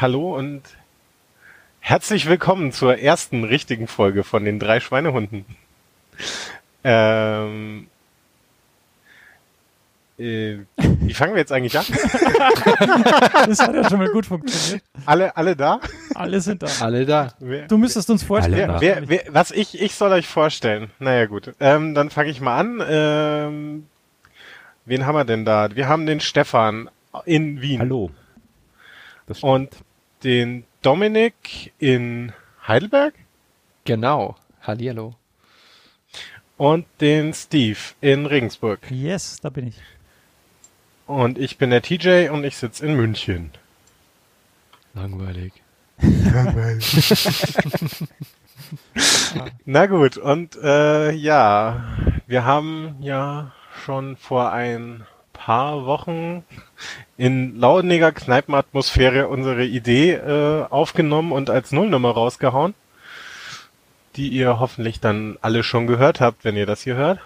hallo und herzlich willkommen zur ersten richtigen Folge von den drei Schweinehunden. Ähm, äh, wie fangen wir jetzt eigentlich an? das hat ja schon mal gut funktioniert. Alle, alle da? Alle sind da. Alle da. Wer, du müsstest uns vorstellen. Wer, wer, was ich, ich soll euch vorstellen. Naja gut, ähm, dann fange ich mal an. Ähm, wen haben wir denn da? Wir haben den Stefan in Wien. Hallo. Und den Dominik in Heidelberg. Genau. Hallihallo. Und den Steve in Regensburg. Yes, da bin ich. Und ich bin der TJ und ich sitze in München. Langweilig. Langweilig. Na gut, und äh, ja, wir haben ja schon vor ein paar Wochen in launiger Kneipenatmosphäre unsere Idee äh, aufgenommen und als Nullnummer rausgehauen, die ihr hoffentlich dann alle schon gehört habt, wenn ihr das hier hört.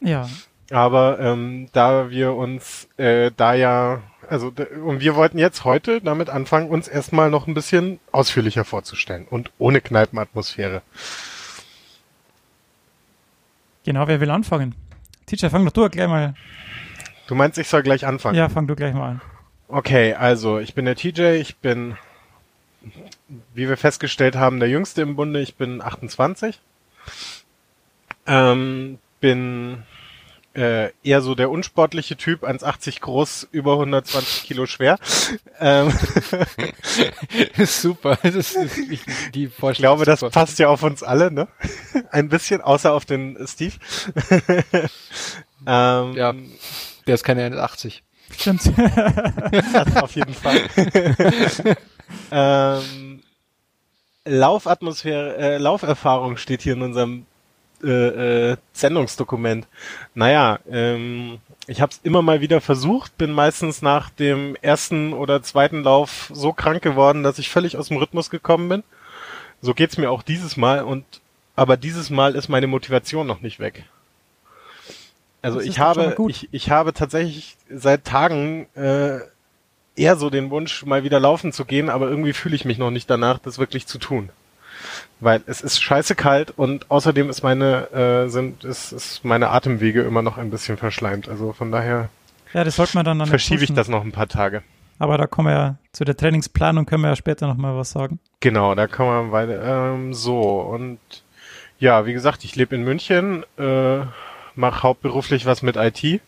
Ja. Aber ähm, da wir uns äh, da ja, also und wir wollten jetzt heute damit anfangen, uns erstmal noch ein bisschen ausführlicher vorzustellen und ohne Kneipenatmosphäre. Genau, wer will anfangen? Teacher, fang doch du gleich mal. Du meinst, ich soll gleich anfangen? Ja, fang du gleich mal an. Okay, also ich bin der TJ, ich bin, wie wir festgestellt haben, der Jüngste im Bunde, ich bin 28. Ähm, bin äh, eher so der unsportliche Typ, 1,80 groß, über 120 Kilo schwer. Ähm, super, das ist die Vorstellung. Ich glaube, das passt ja auf uns alle, ne? Ein bisschen, außer auf den Steve. ähm, ja, der ist keine 1,80. Stimmt. auf jeden Fall. ähm, Laufatmosphäre, äh, Lauferfahrung steht hier in unserem äh, äh, Sendungsdokument. Naja, ähm, ich habe es immer mal wieder versucht, bin meistens nach dem ersten oder zweiten Lauf so krank geworden, dass ich völlig aus dem Rhythmus gekommen bin. So geht's mir auch dieses Mal und aber dieses Mal ist meine Motivation noch nicht weg. Also ich habe ich, ich habe tatsächlich seit Tagen äh, eher so den Wunsch, mal wieder laufen zu gehen, aber irgendwie fühle ich mich noch nicht danach, das wirklich zu tun weil es ist scheiße kalt und außerdem ist meine äh, sind ist, ist meine Atemwege immer noch ein bisschen verschleimt. Also von daher ja, das sollte man dann, dann verschiebe ich das noch ein paar Tage. Aber da kommen wir ja zu der Trainingsplanung können wir ja später noch mal was sagen. Genau, da kommen wir weiter. Ähm, so und ja, wie gesagt, ich lebe in München, äh, mache hauptberuflich was mit IT.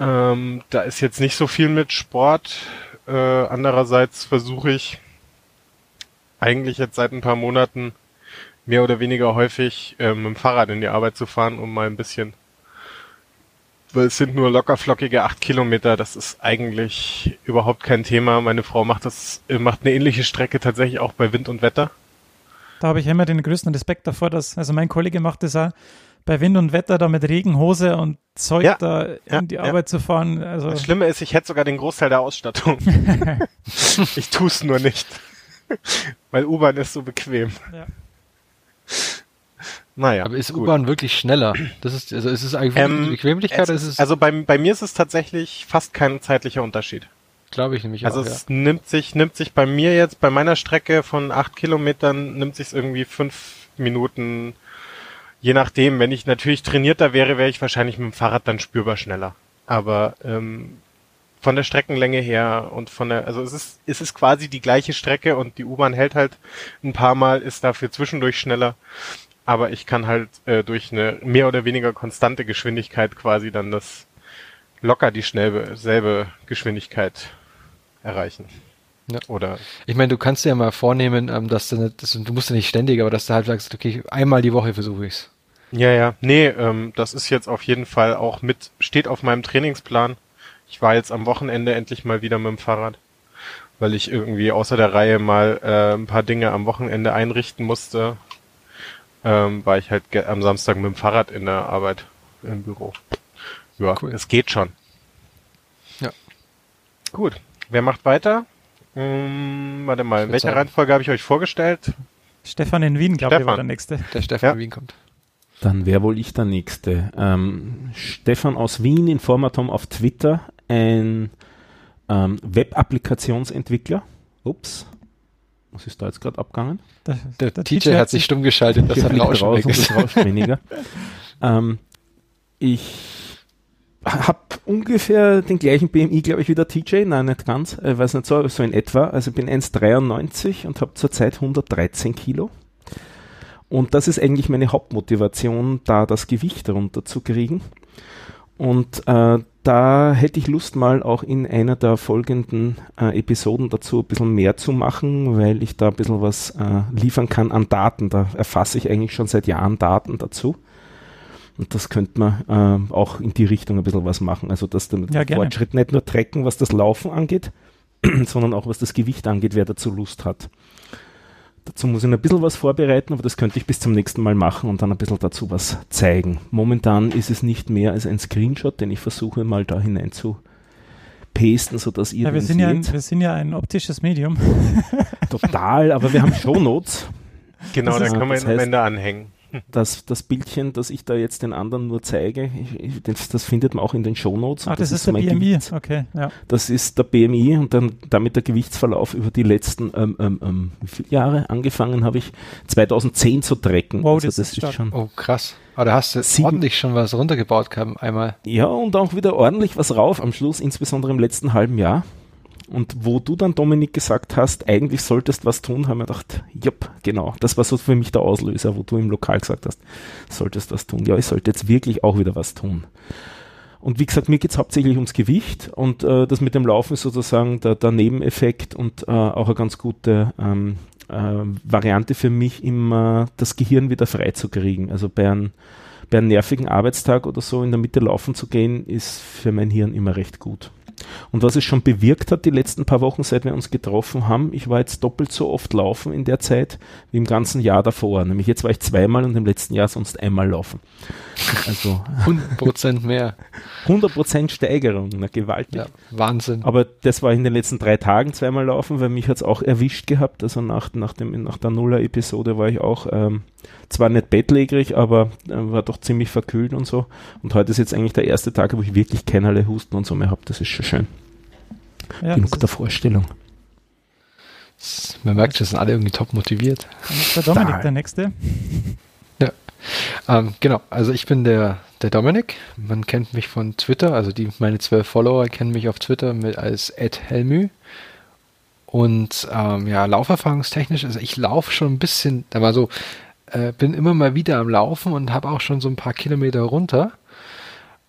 Ähm, da ist jetzt nicht so viel mit Sport. Äh, andererseits versuche ich eigentlich jetzt seit ein paar Monaten mehr oder weniger häufig äh, mit dem Fahrrad in die Arbeit zu fahren, um mal ein bisschen, weil es sind nur lockerflockige acht Kilometer, das ist eigentlich überhaupt kein Thema. Meine Frau macht das, macht eine ähnliche Strecke tatsächlich auch bei Wind und Wetter. Da habe ich immer den größten Respekt davor, dass, also mein Kollege macht das auch bei Wind und Wetter da mit Regenhose und Zeug ja, da ja, in die Arbeit ja. zu fahren. Also das Schlimme ist, ich hätte sogar den Großteil der Ausstattung. ich tue es nur nicht. Weil U-Bahn ist so bequem. Ja. Naja. Aber ist U-Bahn wirklich schneller? Das ist, also ist es eigentlich ähm, Bequemlichkeit? Es, ist also bei, bei mir ist es tatsächlich fast kein zeitlicher Unterschied. Glaube ich nämlich also auch. Also es ja. nimmt sich, nimmt sich bei mir jetzt, bei meiner Strecke von acht Kilometern, nimmt sich irgendwie fünf Minuten, je nachdem. Wenn ich natürlich trainierter wäre, wäre ich wahrscheinlich mit dem Fahrrad dann spürbar schneller. Aber ähm, von der Streckenlänge her und von der, also es ist, es ist quasi die gleiche Strecke und die U-Bahn hält halt ein paar Mal, ist dafür zwischendurch schneller. Aber ich kann halt äh, durch eine mehr oder weniger konstante Geschwindigkeit quasi dann das locker die schnelle, selbe Geschwindigkeit erreichen. Ja. Oder ich meine, du kannst dir ja mal vornehmen, ähm, dass du nicht, dass du, du musst ja nicht ständig, aber dass du halt sagst, okay, einmal die Woche versuche ich's. Ja, ja. Nee, ähm, das ist jetzt auf jeden Fall auch mit, steht auf meinem Trainingsplan. Ich war jetzt am Wochenende endlich mal wieder mit dem Fahrrad, weil ich irgendwie außer der Reihe mal äh, ein paar Dinge am Wochenende einrichten musste. Ähm, war ich halt am Samstag mit dem Fahrrad in der Arbeit im Büro. Ja, cool. es geht schon. Ja. Gut. Wer macht weiter? Hm, warte mal, in welcher sagen. Reihenfolge habe ich euch vorgestellt? Stefan in Wien, glaube ich, war der nächste. Der Stefan ja. in Wien kommt. Dann wäre wohl ich der Nächste. Ähm, Stefan aus Wien, Informatom auf Twitter, ein ähm, Web-Applikationsentwickler, Ups. Was ist da jetzt gerade abgegangen? Der, der, der TJ hat sich stumm geschaltet, das hat Rauschen raus und das rauscht weniger. ähm, ich habe ungefähr den gleichen BMI, glaube ich, wie der TJ. Nein, nicht ganz. Ich weiß nicht so, so in etwa. Also ich bin 1,93 und habe zurzeit 113 Kilo. Und das ist eigentlich meine Hauptmotivation, da das Gewicht runterzukriegen. Und äh, da hätte ich Lust mal auch in einer der folgenden äh, Episoden dazu ein bisschen mehr zu machen, weil ich da ein bisschen was äh, liefern kann an Daten. Da erfasse ich eigentlich schon seit Jahren Daten dazu. Und das könnte man äh, auch in die Richtung ein bisschen was machen. Also, dass der ja, Fortschritt nicht nur tracken, was das Laufen angeht, sondern auch was das Gewicht angeht, wer dazu Lust hat. Dazu muss ich ein bisschen was vorbereiten, aber das könnte ich bis zum nächsten Mal machen und dann ein bisschen dazu was zeigen. Momentan ist es nicht mehr als ein Screenshot, den ich versuche mal da hinein zu pasten, sodass ihr ja, wir sind seht. Ja wir sind ja ein optisches Medium. Total, aber wir haben Shownotes. Genau, da kann man am Ende anhängen das, das Bildchen, das ich da jetzt den anderen nur zeige, ich, das, das, findet man auch in den Shownotes. Ah, das, das, ist der BMI, Gewicht. okay. Ja. Das ist der BMI und dann damit der Gewichtsverlauf über die letzten ähm, ähm, ähm, wie viele Jahre angefangen habe ich 2010 zu tracken. Wow, also das, das ist, ist schon. Oh, krass. Aber da hast du sieben, ordentlich schon was runtergebaut gehabt einmal. Ja, und auch wieder ordentlich was rauf am Schluss, insbesondere im letzten halben Jahr. Und wo du dann, Dominik, gesagt hast, eigentlich solltest was tun, haben wir gedacht, jupp, genau. Das war so für mich der Auslöser, wo du im Lokal gesagt hast, solltest was tun. Ja, ich sollte jetzt wirklich auch wieder was tun. Und wie gesagt, mir geht es hauptsächlich ums Gewicht und äh, das mit dem Laufen ist sozusagen der, der Nebeneffekt und äh, auch eine ganz gute ähm, äh, Variante für mich, immer das Gehirn wieder freizukriegen. Also bei einem, bei einem nervigen Arbeitstag oder so in der Mitte laufen zu gehen, ist für mein Hirn immer recht gut. Und was es schon bewirkt hat, die letzten paar Wochen, seit wir uns getroffen haben, ich war jetzt doppelt so oft laufen in der Zeit wie im ganzen Jahr davor. Nämlich jetzt war ich zweimal und im letzten Jahr sonst einmal laufen. Also 100 Prozent mehr. 100 Prozent Steigerung, na gewaltig. Ja, Wahnsinn. Aber das war in den letzten drei Tagen zweimal laufen, weil mich hat es auch erwischt gehabt. Also nach, nach, dem, nach der Nuller-Episode war ich auch ähm, zwar nicht bettlägerig, aber äh, war doch ziemlich verkühlt und so. Und heute ist jetzt eigentlich der erste Tag, wo ich wirklich keinerlei Husten und so mehr habe. Das ist schon schön. Ja, Genug der Vorstellung. Man merkt, wir sind alle irgendwie top motiviert. Der Dominik, der Nächste. Ja, ähm, genau. Also ich bin der, der Dominik. Man kennt mich von Twitter. Also die, meine zwölf Follower kennen mich auf Twitter mit als Helmü. Und ähm, ja, lauferfahrungstechnisch, also ich laufe schon ein bisschen, da war so, äh, bin immer mal wieder am Laufen und habe auch schon so ein paar Kilometer runter.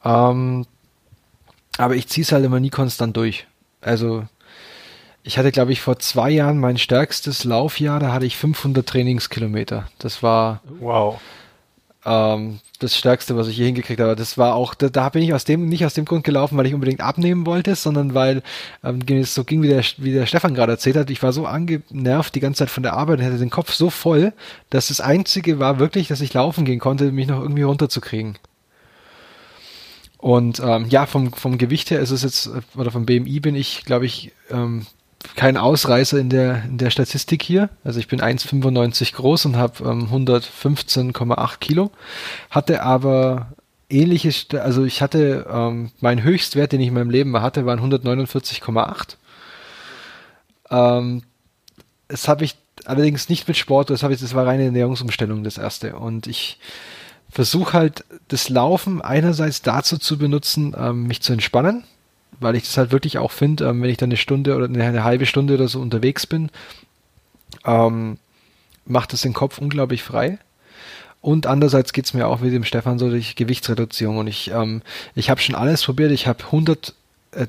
Ähm, aber ich ziehe es halt immer nie konstant durch. Also ich hatte, glaube ich, vor zwei Jahren mein stärkstes Laufjahr, da hatte ich 500 Trainingskilometer. Das war wow. Ähm, das Stärkste, was ich je hingekriegt habe. Das war auch, da, da bin ich aus dem, nicht aus dem Grund gelaufen, weil ich unbedingt abnehmen wollte, sondern weil ähm, es so ging, wie der, wie der Stefan gerade erzählt hat. Ich war so angenervt die ganze Zeit von der Arbeit und hatte den Kopf so voll, dass das Einzige war wirklich, dass ich laufen gehen konnte, mich noch irgendwie runterzukriegen. Und ähm, ja, vom, vom Gewicht her ist es jetzt, oder vom BMI bin ich, glaube ich, ähm, kein Ausreißer in der, in der Statistik hier. Also ich bin 1,95 groß und habe ähm, 115,8 Kilo. Hatte aber ähnliches, also ich hatte ähm, mein Höchstwert, den ich in meinem Leben hatte, waren 149,8. Ähm, das habe ich allerdings nicht mit Sport, das ich, das war reine Ernährungsumstellung, das erste. Und ich versuche halt das Laufen einerseits dazu zu benutzen, ähm, mich zu entspannen, weil ich das halt wirklich auch finde, ähm, wenn ich dann eine Stunde oder eine, eine, halbe Stunde oder so unterwegs bin, ähm, macht das den Kopf unglaublich frei. Und andererseits geht es mir auch wie dem Stefan so durch Gewichtsreduzierung. Und ich, ähm, ich habe schon alles probiert. Ich habe hundert, äh,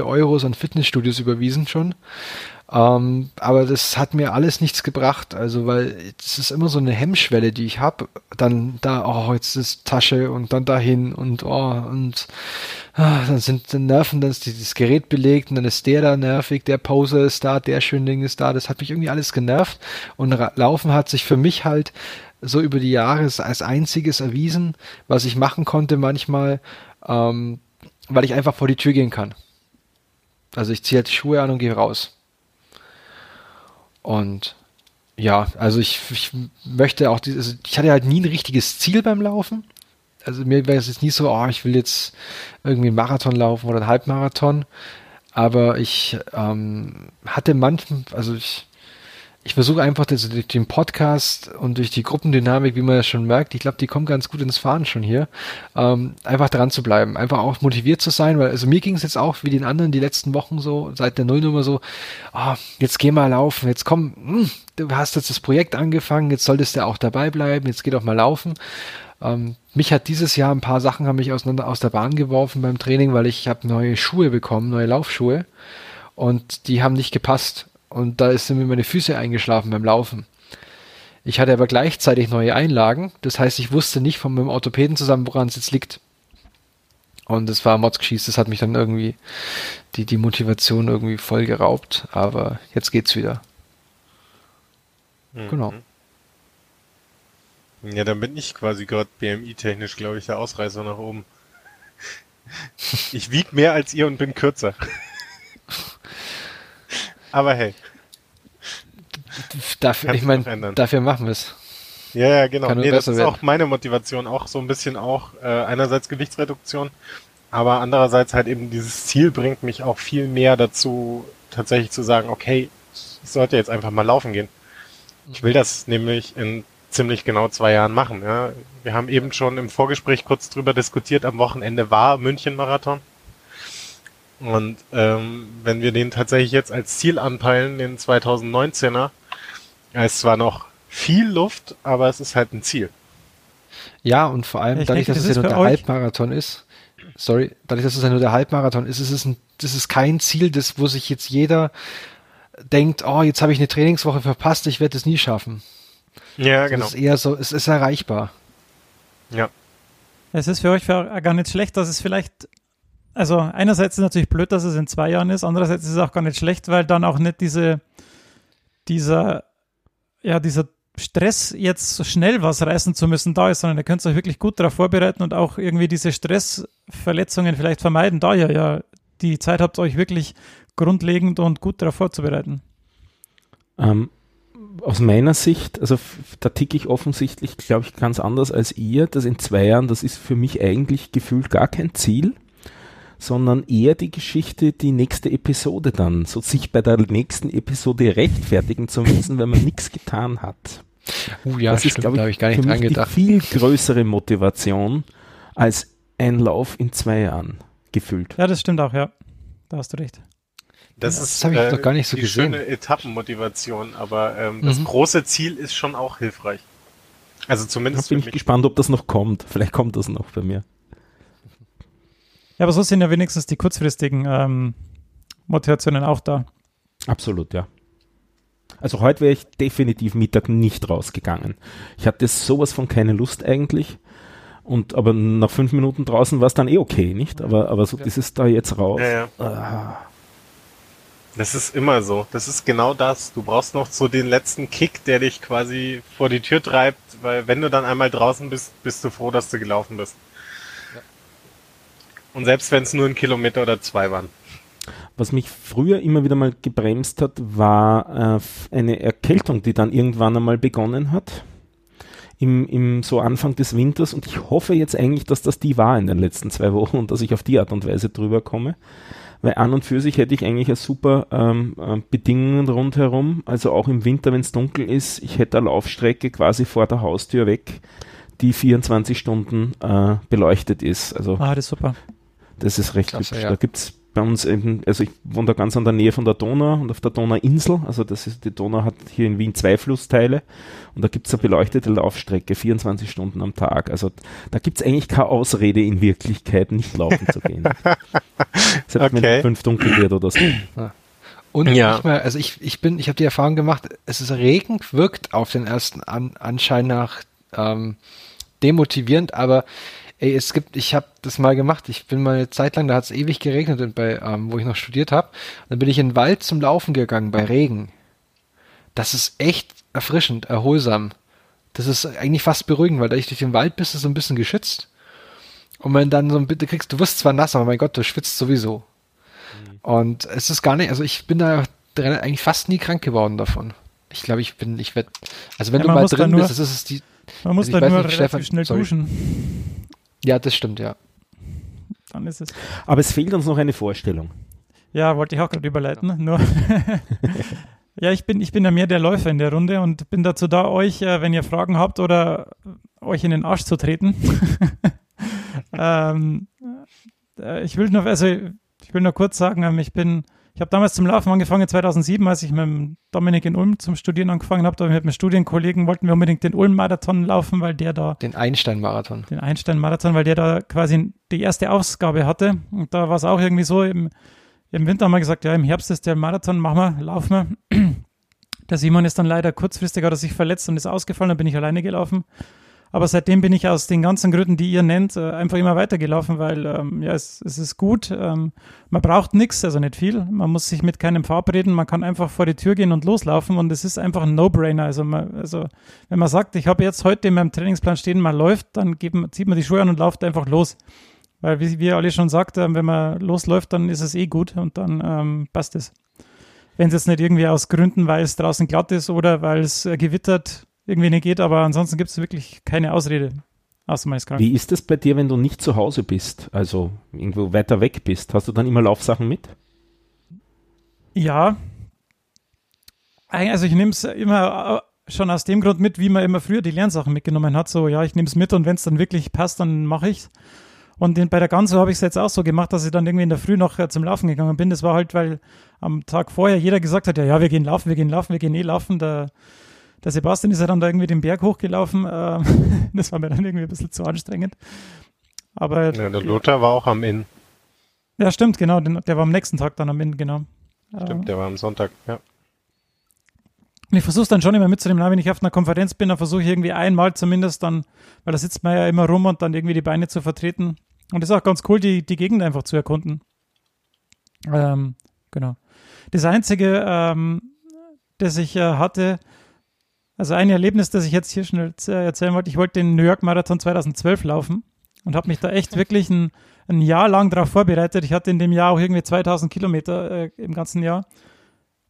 Euros an Fitnessstudios überwiesen schon. Ähm, aber das hat mir alles nichts gebracht, also weil es ist immer so eine Hemmschwelle, die ich habe. Dann da, oh, jetzt ist Tasche und dann dahin und oh, und ah, dann sind dann Nerven, dann ist dieses Gerät belegt und dann ist der da nervig, der Poser ist da, der Schönding ist da. Das hat mich irgendwie alles genervt. Und Laufen hat sich für mich halt so über die Jahre als einziges erwiesen, was ich machen konnte manchmal, ähm, weil ich einfach vor die Tür gehen kann. Also ich ziehe halt die Schuhe an und gehe raus. Und ja, also ich, ich möchte auch dieses, ich hatte halt nie ein richtiges Ziel beim Laufen. Also mir wäre es jetzt nie so, oh, ich will jetzt irgendwie einen Marathon laufen oder einen Halbmarathon. aber ich ähm, hatte manchmal, also ich, ich versuche einfach das, durch den Podcast und durch die Gruppendynamik, wie man ja schon merkt, ich glaube, die kommen ganz gut ins Fahren schon hier, ähm, einfach dran zu bleiben, einfach auch motiviert zu sein, weil also mir ging es jetzt auch wie den anderen die letzten Wochen so, seit der Nullnummer so, oh, jetzt geh mal laufen, jetzt komm, mh, hm, du hast jetzt das Projekt angefangen, jetzt solltest du auch dabei bleiben, jetzt geh doch mal laufen. Ähm, mich hat dieses Jahr ein paar Sachen haben mich auseinander aus der Bahn geworfen beim Training, weil ich habe neue Schuhe bekommen, neue Laufschuhe und die haben nicht gepasst und da sind mir meine Füße eingeschlafen beim Laufen. Ich hatte aber gleichzeitig neue Einlagen, das heißt, ich wusste nicht von meinem Orthopäden zusammen, woran es jetzt liegt. Und es war Motzgeschieß, das hat mich dann irgendwie die, die Motivation irgendwie voll geraubt, aber jetzt geht's wieder. Mhm. Genau. Ja, dann bin ich quasi gerade BMI-technisch, glaube ich, der Ausreißer nach oben. Ich wieg mehr als ihr und bin kürzer. Aber hey. Dafür, ich meine, dafür machen wir es. Ja, ja, genau. nee, das ist werden. auch meine Motivation, auch so ein bisschen auch äh, einerseits Gewichtsreduktion, aber andererseits halt eben dieses Ziel bringt mich auch viel mehr dazu, tatsächlich zu sagen, okay, ich sollte jetzt einfach mal laufen gehen. Ich will das nämlich in ziemlich genau zwei Jahren machen. Ja. Wir haben eben schon im Vorgespräch kurz drüber diskutiert, am Wochenende war München-Marathon. Und ähm, wenn wir den tatsächlich jetzt als Ziel anpeilen, den 2019er, ist zwar noch viel Luft, aber es ist halt ein Ziel. Ja, und vor allem, ich dadurch, denke, dass das es ja nur der Halbmarathon ist, sorry, dadurch, dass es ja nur der Halbmarathon ist, ist es ein, das ist kein Ziel, das, wo sich jetzt jeder denkt, oh, jetzt habe ich eine Trainingswoche verpasst, ich werde es nie schaffen. Ja, genau. Es ist eher so, es ist erreichbar. Ja. Es ist für euch gar nicht schlecht, dass es vielleicht also einerseits ist es natürlich blöd, dass es in zwei Jahren ist, andererseits ist es auch gar nicht schlecht, weil dann auch nicht diese, dieser, ja, dieser Stress, jetzt so schnell was reißen zu müssen, da ist, sondern ihr könnt euch wirklich gut darauf vorbereiten und auch irgendwie diese Stressverletzungen vielleicht vermeiden, da ihr ja die Zeit habt, euch wirklich grundlegend und gut darauf vorzubereiten. Ähm, aus meiner Sicht, also da ticke ich offensichtlich, glaube ich, ganz anders als ihr, dass in zwei Jahren, das ist für mich eigentlich gefühlt gar kein Ziel sondern eher die Geschichte, die nächste Episode dann, so sich bei der nächsten Episode rechtfertigen zu müssen, wenn man nichts getan hat. Uh, ja, das ist, glaube ich, gar nicht für mich die viel größere Motivation als ein Lauf in zwei Jahren gefühlt. Ja, das stimmt auch, ja. Da hast du recht. Das, das ist habe ich äh, doch gar nicht so die gesehen. schöne Etappenmotivation, aber ähm, mhm. das große Ziel ist schon auch hilfreich. Also zumindest. Da bin ich gespannt, ob das noch kommt. Vielleicht kommt das noch bei mir. Ja, aber so sind ja wenigstens die kurzfristigen ähm, Motivationen auch da. Absolut, ja. Also heute wäre ich definitiv Mittag nicht rausgegangen. Ich hatte sowas von keine Lust eigentlich. Und aber nach fünf Minuten draußen war es dann eh okay, nicht? Aber, aber so ja. dieses da jetzt raus. Ja, ja. Ah. Das ist immer so. Das ist genau das. Du brauchst noch so den letzten Kick, der dich quasi vor die Tür treibt, weil wenn du dann einmal draußen bist, bist du froh, dass du gelaufen bist. Und selbst wenn es nur ein Kilometer oder zwei waren. Was mich früher immer wieder mal gebremst hat, war äh, eine Erkältung, die dann irgendwann einmal begonnen hat. Im, Im so Anfang des Winters und ich hoffe jetzt eigentlich, dass das die war in den letzten zwei Wochen und dass ich auf die Art und Weise drüber komme. Weil an und für sich hätte ich eigentlich eine super ähm, äh, Bedingungen rundherum. Also auch im Winter, wenn es dunkel ist, ich hätte eine Laufstrecke quasi vor der Haustür weg, die 24 Stunden äh, beleuchtet ist. Also ah, das ist super. Das ist recht Klasse, hübsch. Ja. Da gibt es bei uns eben, also ich wohne da ganz an der Nähe von der Donau und auf der Donauinsel, also das ist, die Donau hat hier in Wien zwei Flussteile und da gibt es eine beleuchtete Laufstrecke, 24 Stunden am Tag. Also da gibt es eigentlich keine Ausrede in Wirklichkeit, nicht laufen zu gehen. Selbst okay. wenn fünf dunkel wird oder so. Und ja. ich, mal, also ich, ich bin, ich habe die Erfahrung gemacht, es ist Regen, wirkt auf den ersten An Anschein nach ähm, demotivierend, aber ey, es gibt, ich habe das mal gemacht. Ich bin mal eine Zeit lang, da hat es ewig geregnet, und bei, ähm, wo ich noch studiert habe. Dann bin ich in den Wald zum Laufen gegangen bei Regen. Das ist echt erfrischend, erholsam. Das ist eigentlich fast beruhigend, weil da ich durch den Wald bist, ist so ein bisschen geschützt. Und wenn dann so ein bisschen kriegst, du wirst zwar nass, aber mein Gott, du schwitzt sowieso. Mhm. Und es ist gar nicht, also ich bin da eigentlich fast nie krank geworden davon. Ich glaube, ich bin, ich werde, also wenn ja, du mal drin nur, bist, das ist die. Man muss also da nur relativ schnell sorry. duschen. Ja, das stimmt, ja. Dann ist es. Aber es fehlt uns noch eine Vorstellung. Ja, wollte ich auch gerade überleiten. Nur ja, ich bin, ich bin ja mehr der Läufer in der Runde und bin dazu da, euch, äh, wenn ihr Fragen habt oder euch in den Arsch zu treten. ähm, äh, ich will nur, also ich will nur kurz sagen, ähm, ich bin, ich habe damals zum Laufen angefangen 2007, als ich mit Dominik in Ulm zum Studieren angefangen habe. Da mit einem Studienkollegen wollten wir unbedingt den Ulm-Marathon laufen, weil der da den Einstein-Marathon, den Einstein-Marathon, weil der da quasi die erste Ausgabe hatte. Und da war es auch irgendwie so im im Winter haben wir gesagt, ja, im Herbst ist der Marathon, machen wir, laufen wir. Der Simon ist dann leider kurzfristig, hat er sich verletzt und ist ausgefallen, dann bin ich alleine gelaufen. Aber seitdem bin ich aus den ganzen Gründen, die ihr nennt, äh, einfach immer weitergelaufen, weil ähm, ja, es, es ist gut. Ähm, man braucht nichts, also nicht viel. Man muss sich mit keinem verabreden. Man kann einfach vor die Tür gehen und loslaufen und es ist einfach ein No-Brainer. Also, also wenn man sagt, ich habe jetzt heute in meinem Trainingsplan stehen, man läuft, dann geht, zieht man die Schuhe an und läuft einfach los. Weil, wie wir alle schon sagt, äh, wenn man losläuft, dann ist es eh gut und dann ähm, passt es. Wenn es jetzt nicht irgendwie aus Gründen, weil es draußen glatt ist oder weil es äh, gewittert, irgendwie nicht geht, aber ansonsten gibt es wirklich keine Ausrede. Außer man ist krank. Wie ist es bei dir, wenn du nicht zu Hause bist, also irgendwo weiter weg bist? Hast du dann immer Laufsachen mit? Ja. Also ich nehme es immer schon aus dem Grund mit, wie man immer früher die Lernsachen mitgenommen hat. So, ja, ich nehme es mit und wenn es dann wirklich passt, dann mache ich es. Und bei der Ganzo habe ich es jetzt auch so gemacht, dass ich dann irgendwie in der Früh noch äh, zum Laufen gegangen bin. Das war halt, weil am Tag vorher jeder gesagt hat, ja, ja, wir gehen laufen, wir gehen laufen, wir gehen eh laufen. Der, der Sebastian ist ja dann da irgendwie den Berg hochgelaufen. Äh, das war mir dann irgendwie ein bisschen zu anstrengend. Aber ja, der Lothar war auch am Inn. Ja, stimmt, genau. Der war am nächsten Tag dann am Inn, genau. Stimmt, der war am Sonntag, ja. Und ich versuche es dann schon immer mitzunehmen, wenn ich auf einer Konferenz bin, dann versuche ich irgendwie einmal zumindest dann, weil da sitzt man ja immer rum und dann irgendwie die Beine zu vertreten. Und es ist auch ganz cool, die, die Gegend einfach zu erkunden. Ähm, genau. Das Einzige, ähm, das ich äh, hatte, also ein Erlebnis, das ich jetzt hier schnell erzählen wollte, ich wollte den New York Marathon 2012 laufen und habe mich da echt wirklich ein, ein Jahr lang darauf vorbereitet. Ich hatte in dem Jahr auch irgendwie 2000 Kilometer äh, im ganzen Jahr.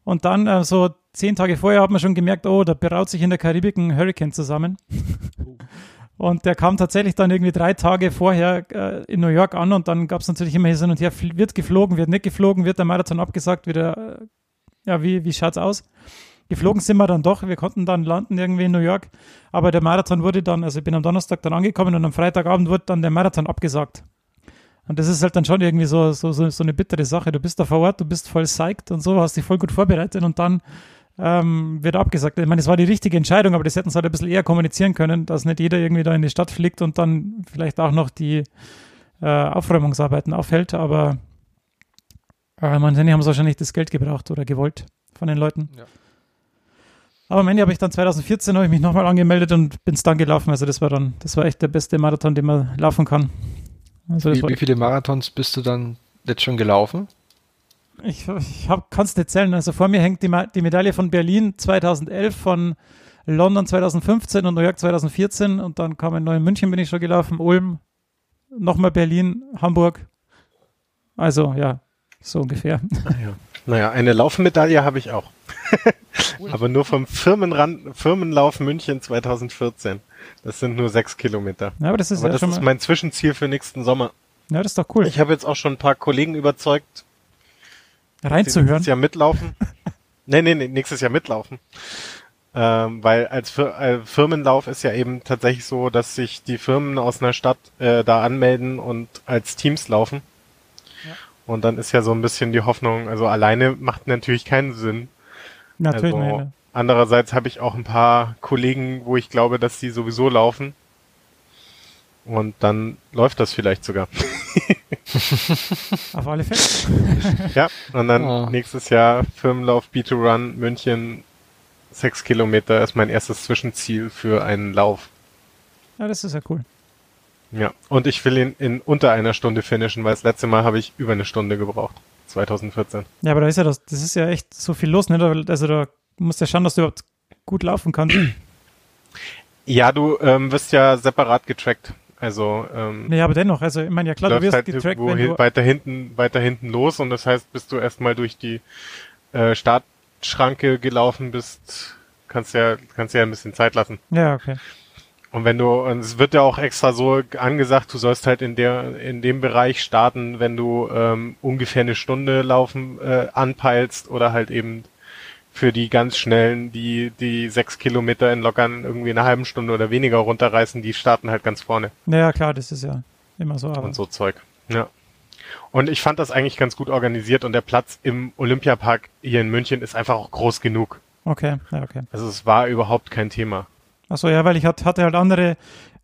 Und dann äh, so zehn Tage vorher hat man schon gemerkt, oh, da braut sich in der Karibik ein Hurricane zusammen. Und der kam tatsächlich dann irgendwie drei Tage vorher äh, in New York an und dann gab es natürlich immer hin und her, wird geflogen, wird nicht geflogen, wird der Marathon abgesagt, wieder, äh, ja, wie, wie schaut's aus? Geflogen sind wir dann doch, wir konnten dann landen irgendwie in New York, aber der Marathon wurde dann, also ich bin am Donnerstag dann angekommen und am Freitagabend wurde dann der Marathon abgesagt. Und das ist halt dann schon irgendwie so, so, so, so eine bittere Sache. Du bist da vor Ort, du bist voll psyched und so, hast dich voll gut vorbereitet und dann ähm, wird abgesagt. Ich meine, es war die richtige Entscheidung, aber das hätten sie halt ein bisschen eher kommunizieren können, dass nicht jeder irgendwie da in die Stadt fliegt und dann vielleicht auch noch die äh, Aufräumungsarbeiten aufhält. Aber äh, man haben sie wahrscheinlich das Geld gebraucht oder gewollt von den Leuten. Ja. Aber am Ende habe ich dann 2014 habe ich mich nochmal angemeldet und bin es dann gelaufen. Also das war dann, das war echt der beste Marathon, den man laufen kann. Also wie, wie viele Marathons bist du dann jetzt schon gelaufen? Ich, ich kann es nicht zählen. Also vor mir hängt die, die Medaille von Berlin 2011, von London 2015 und New York 2014 und dann kam ein neuer München, bin ich schon gelaufen, Ulm, nochmal Berlin, Hamburg. Also ja, so ungefähr. Naja, naja eine Laufmedaille habe ich auch. Aber nur vom Firmenrand, Firmenlauf München 2014. Das sind nur sechs Kilometer. Ja, aber das ist, aber ja das ist mein Zwischenziel für nächsten Sommer. Ja, das ist doch cool. Ich habe jetzt auch schon ein paar Kollegen überzeugt, reinzuhören. Nächstes Jahr mitlaufen. nee, nee, nee, nächstes Jahr mitlaufen. Ähm, weil als Fir äh, Firmenlauf ist ja eben tatsächlich so, dass sich die Firmen aus einer Stadt äh, da anmelden und als Teams laufen. Ja. Und dann ist ja so ein bisschen die Hoffnung, also alleine macht natürlich keinen Sinn. Natürlich also. Andererseits habe ich auch ein paar Kollegen, wo ich glaube, dass die sowieso laufen. Und dann läuft das vielleicht sogar. Auf alle Fälle. ja, und dann oh. nächstes Jahr Firmenlauf B2Run München. Sechs Kilometer ist mein erstes Zwischenziel für einen Lauf. Ja, das ist ja cool. Ja, und ich will ihn in unter einer Stunde finishen, weil das letzte Mal habe ich über eine Stunde gebraucht. 2014. Ja, aber da ist ja das, das ist ja echt so viel los, ne? Also da musst du ja schauen, dass du überhaupt gut laufen kannst. Ja, du ähm, wirst ja separat getrackt. Also ähm, nee, aber dennoch, also ich meine ja klar, du wirst halt getrackt, wenn du weiter hinten, weiter hinten los und das heißt, bis du erstmal durch die äh, Startschranke gelaufen bist, kannst ja, kannst ja ein bisschen Zeit lassen. Ja, okay. Und wenn du, und es wird ja auch extra so angesagt, du sollst halt in der, in dem Bereich starten, wenn du ähm, ungefähr eine Stunde laufen äh, anpeilst oder halt eben für die ganz schnellen, die die sechs Kilometer in lockern irgendwie eine halben Stunde oder weniger runterreißen, die starten halt ganz vorne. Naja, klar, das ist ja immer so. Aber. Und so Zeug. Ja. Und ich fand das eigentlich ganz gut organisiert und der Platz im Olympiapark hier in München ist einfach auch groß genug. Okay, ja, okay. Also es war überhaupt kein Thema. Achso, ja, weil ich hatte halt andere,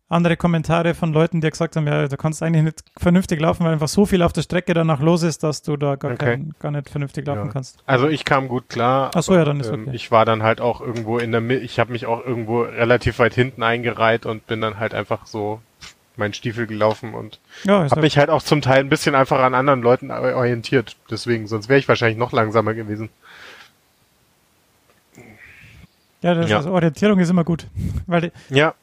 andere Kommentare von Leuten, die gesagt haben, ja, du kannst eigentlich nicht vernünftig laufen, weil einfach so viel auf der Strecke danach los ist, dass du da gar, Okay. kein, gar nicht vernünftig laufen Ja. kannst. Also ich kam gut klar. Ach so, ja, dann ist ähm, okay. Ich war dann halt auch irgendwo in der Mitte, ich habe mich auch irgendwo relativ weit hinten eingereiht und bin dann halt einfach so meinen Stiefel gelaufen und Ja, habe mich halt auch zum Teil ein bisschen einfach an anderen Leuten orientiert. Deswegen, sonst wäre ich wahrscheinlich noch langsamer gewesen. Ja, das, ja. Also Orientierung ist immer gut. Weil die, Ja,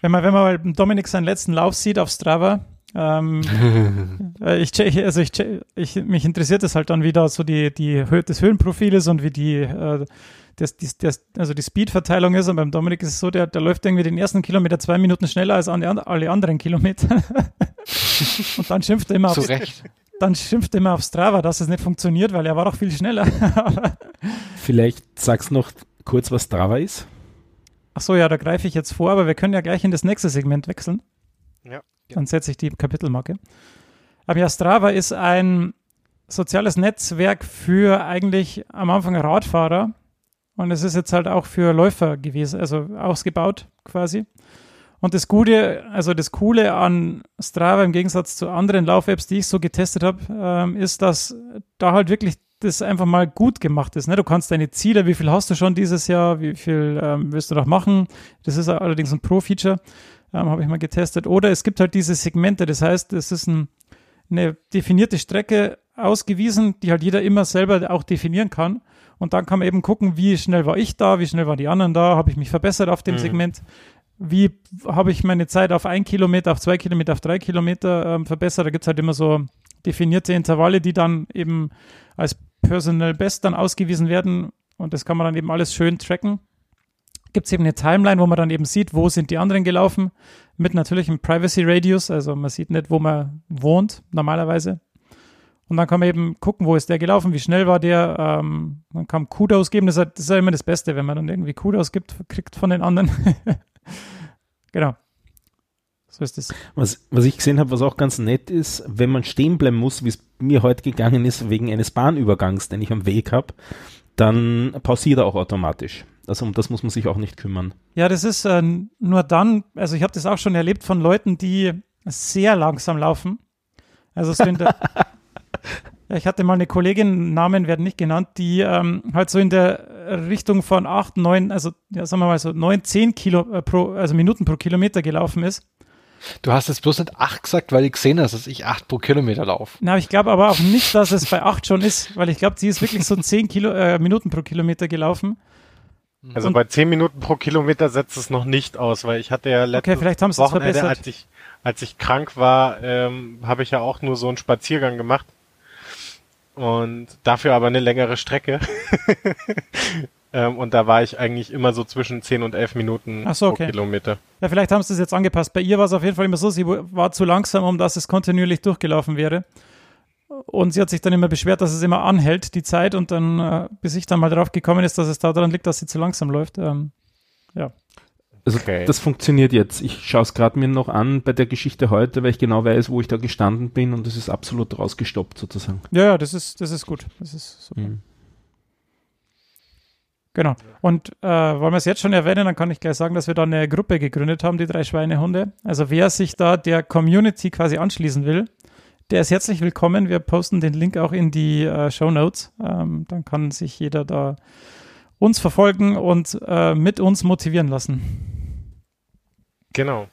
wenn man, wenn man Dominik seinen letzten Lauf sieht auf Strava, ähm, äh, ich, check, also ich, check, ich, mich interessiert es halt dann, wie da so die, die Höhe des Höhenprofil ist und wie die, äh, das, das, das, also die Speedverteilung ist. Und beim Dominik ist es so, der, der läuft irgendwie den ersten Kilometer zwei Minuten schneller als an- alle anderen Kilometer. und dann schimpft er immer auf, dann schimpft er immer auf Strava, dass es nicht funktioniert, weil er war doch viel schneller. Vielleicht sagst du noch kurz, was Strava ist. Ach so, ja, da greife ich jetzt vor, aber wir können ja gleich in das nächste Segment wechseln. Ja. Dann setze ich die Kapitelmarke. Aber ja, Strava ist ein soziales Netzwerk für eigentlich am Anfang Radfahrer und es ist jetzt halt auch für Läufer gewesen, also ausgebaut quasi. Und das Gute, also das Coole an Strava im Gegensatz zu anderen Lauf-Apps, die ich so getestet habe, ähm, ist, dass da halt wirklich das einfach mal gut gemacht ist. Ne? Du kannst deine Ziele, wie viel hast du schon dieses Jahr, wie viel ähm, willst du noch machen? Das ist allerdings ein Pro-Feature, ähm, habe ich mal getestet. Oder es gibt halt diese Segmente, das heißt, es ist ein, eine definierte Strecke ausgewiesen, die halt jeder immer selber auch definieren kann. Und dann kann man eben gucken, wie schnell war ich da, wie schnell waren die anderen da, habe ich mich verbessert auf dem Mhm. Segment, wie habe ich meine Zeit auf ein Kilometer, auf zwei Kilometer, auf drei Kilometer ähm, verbessert. Da gibt es halt immer so definierte Intervalle, die dann eben als Personal Best dann ausgewiesen werden. Und das kann man dann eben alles schön tracken. Gibt es eben eine Timeline, wo man dann eben sieht, wo sind die anderen gelaufen, mit natürlich einem Privacy Radius, also man sieht nicht, wo man wohnt, normalerweise. Und dann kann man eben gucken, wo ist der gelaufen, wie schnell war der. Ähm, man kann Kudos geben, das ist, ja immer das Beste, wenn man dann irgendwie Kudos gibt, kriegt von den anderen. genau. So ist es. Was, was ich gesehen habe, was auch ganz nett ist, wenn man stehen bleiben muss, wie es mir heute gegangen ist, wegen eines Bahnübergangs, den ich am Weg habe, dann pausiert er auch automatisch. Also um das muss man sich auch nicht kümmern. Ja, das ist äh, nur dann, also ich habe das auch schon erlebt von Leuten, die sehr langsam laufen. Also so in der, ich hatte mal eine Kollegin, Namen werden nicht genannt, die ähm, halt so in der Richtung von 8, 9, also ja, sagen wir mal so 9, 10 Kilo äh, pro, also Minuten pro Kilometer gelaufen ist. Du hast jetzt bloß nicht 8 gesagt, weil ich gesehen hast, dass ich 8 pro Kilometer laufe. Na, ich glaube aber auch nicht, dass es bei 8 schon ist, weil ich glaube, sie ist wirklich so 10 Kilo, äh, Minuten pro Kilometer gelaufen. also Und- bei 10 Minuten pro Kilometer setzt es noch nicht aus, weil ich hatte ja letztes Okay, vielleicht haben sie es Wochenende, verbessert. als ich, als ich krank war, ähm, habe ich ja auch nur so einen Spaziergang gemacht. Und dafür aber eine längere Strecke. ähm, und da war ich eigentlich immer so zwischen 10 und 11 Minuten Ach so, okay. pro Kilometer. Ja, vielleicht haben sie es jetzt angepasst. Bei ihr war es auf jeden Fall immer so, sie war zu langsam, um dass es kontinuierlich durchgelaufen wäre. Und sie hat sich dann immer beschwert, dass es immer anhält, die Zeit, und dann, äh, bis ich dann mal drauf gekommen ist, dass es daran liegt, dass sie zu langsam läuft. Ähm, Also Okay. das funktioniert jetzt. Ich schaue es gerade mir noch an bei der Geschichte heute, weil ich genau weiß, wo ich da gestanden bin und es ist absolut rausgestoppt sozusagen. ja, ja, das ist, das ist gut. Das ist super. Mhm. Genau. Und äh, wollen wir es jetzt schon erwähnen, dann kann ich gleich sagen, dass wir da eine Gruppe gegründet haben, die drei Schweinehunde. Also wer sich da der Community quasi anschließen will, der ist herzlich willkommen. Wir posten den Link auch in die äh, Show Notes. Ähm, dann kann sich jeder da uns verfolgen und äh, mit uns motivieren lassen. Genau.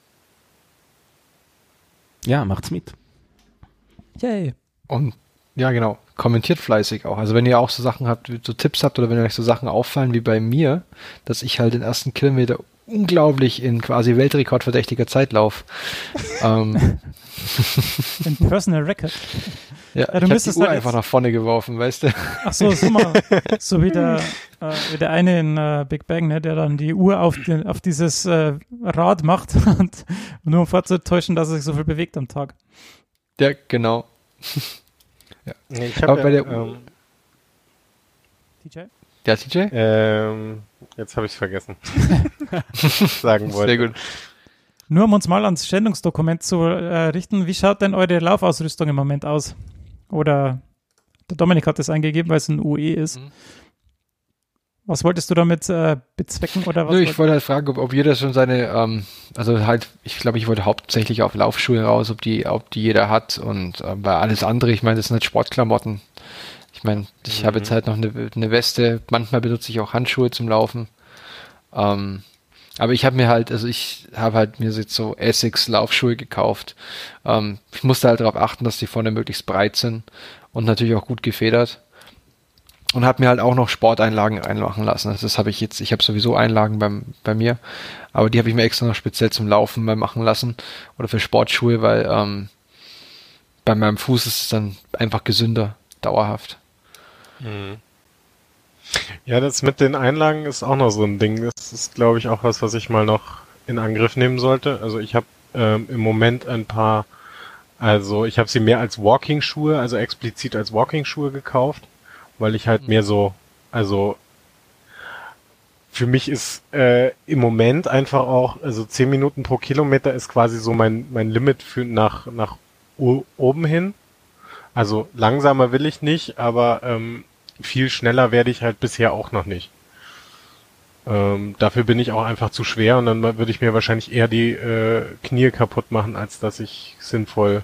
Ja, macht's mit. Yay. Und ja, genau. Kommentiert fleißig auch. Also wenn ihr auch so Sachen habt, so Tipps habt oder wenn euch so Sachen auffallen wie bei mir, dass ich halt den ersten Kilometer unglaublich in quasi Weltrekordverdächtiger Zeit lauf. ähm, Ein Personal Record. Ja, Ja, du ich müsstest habe die Uhr halt einfach nach vorne geworfen, weißt du? Ach so, so, mal, so wie der, äh, wie der eine in äh, Big Bang, ne, der dann die Uhr auf, den, auf dieses äh, Rad macht und nur um vorzutäuschen, dass er sich so viel bewegt am Tag. Ja, genau. Nee, ich Aber hab bei ja, der- ähm, TJ? Ja, TJ? ähm, jetzt habe ich es vergessen. sagen wollte. Sehr gut. Nur um uns mal ans Stellungsdokument zu äh, richten, wie schaut denn eure Laufausrüstung im Moment aus? Oder der Dominik hat das eingegeben, weil es ein UE ist. Mhm. Was wolltest du damit äh, bezwecken oder was? Nö, ich wollte halt fragen, ob, ob jeder schon seine, ähm, also halt, ich glaube, ich wollte hauptsächlich auf Laufschuhe raus, ob die, ob die jeder hat und ähm, bei alles andere, ich meine, das sind halt Sportklamotten. Ich meine, ich habe jetzt halt noch eine, eine Weste, manchmal benutze ich auch Handschuhe zum Laufen. Ähm, aber ich habe mir halt, also ich habe halt mir jetzt so Essex Laufschuhe gekauft. Ähm, ich musste halt darauf achten, dass die vorne möglichst breit sind und natürlich auch gut gefedert. Und habe mir halt auch noch Sporteinlagen reinmachen lassen. Also das habe ich jetzt, ich habe sowieso Einlagen beim, bei mir, aber die habe ich mir extra noch speziell zum Laufen mal machen lassen oder für Sportschuhe, weil ähm, bei meinem Fuß ist es dann einfach gesünder, dauerhaft. Mhm. Ja, das mit den Einlagen ist auch noch so ein Ding. Das ist, glaube ich, auch was, was ich mal noch in Angriff nehmen sollte. Also ich habe ähm, im Moment ein paar, also ich habe sie mehr als Walking-Schuhe, also explizit als Walking-Schuhe gekauft, weil ich halt mehr so, also für mich ist äh, im Moment einfach auch, also 10 Minuten pro Kilometer ist quasi so mein, mein Limit für nach, nach oben hin. Also langsamer will ich nicht, aber ähm, viel schneller werde ich halt bisher auch noch nicht. Ähm, dafür bin ich auch einfach zu schwer und dann würde ich mir wahrscheinlich eher die äh, Knie kaputt machen, als dass ich sinnvoll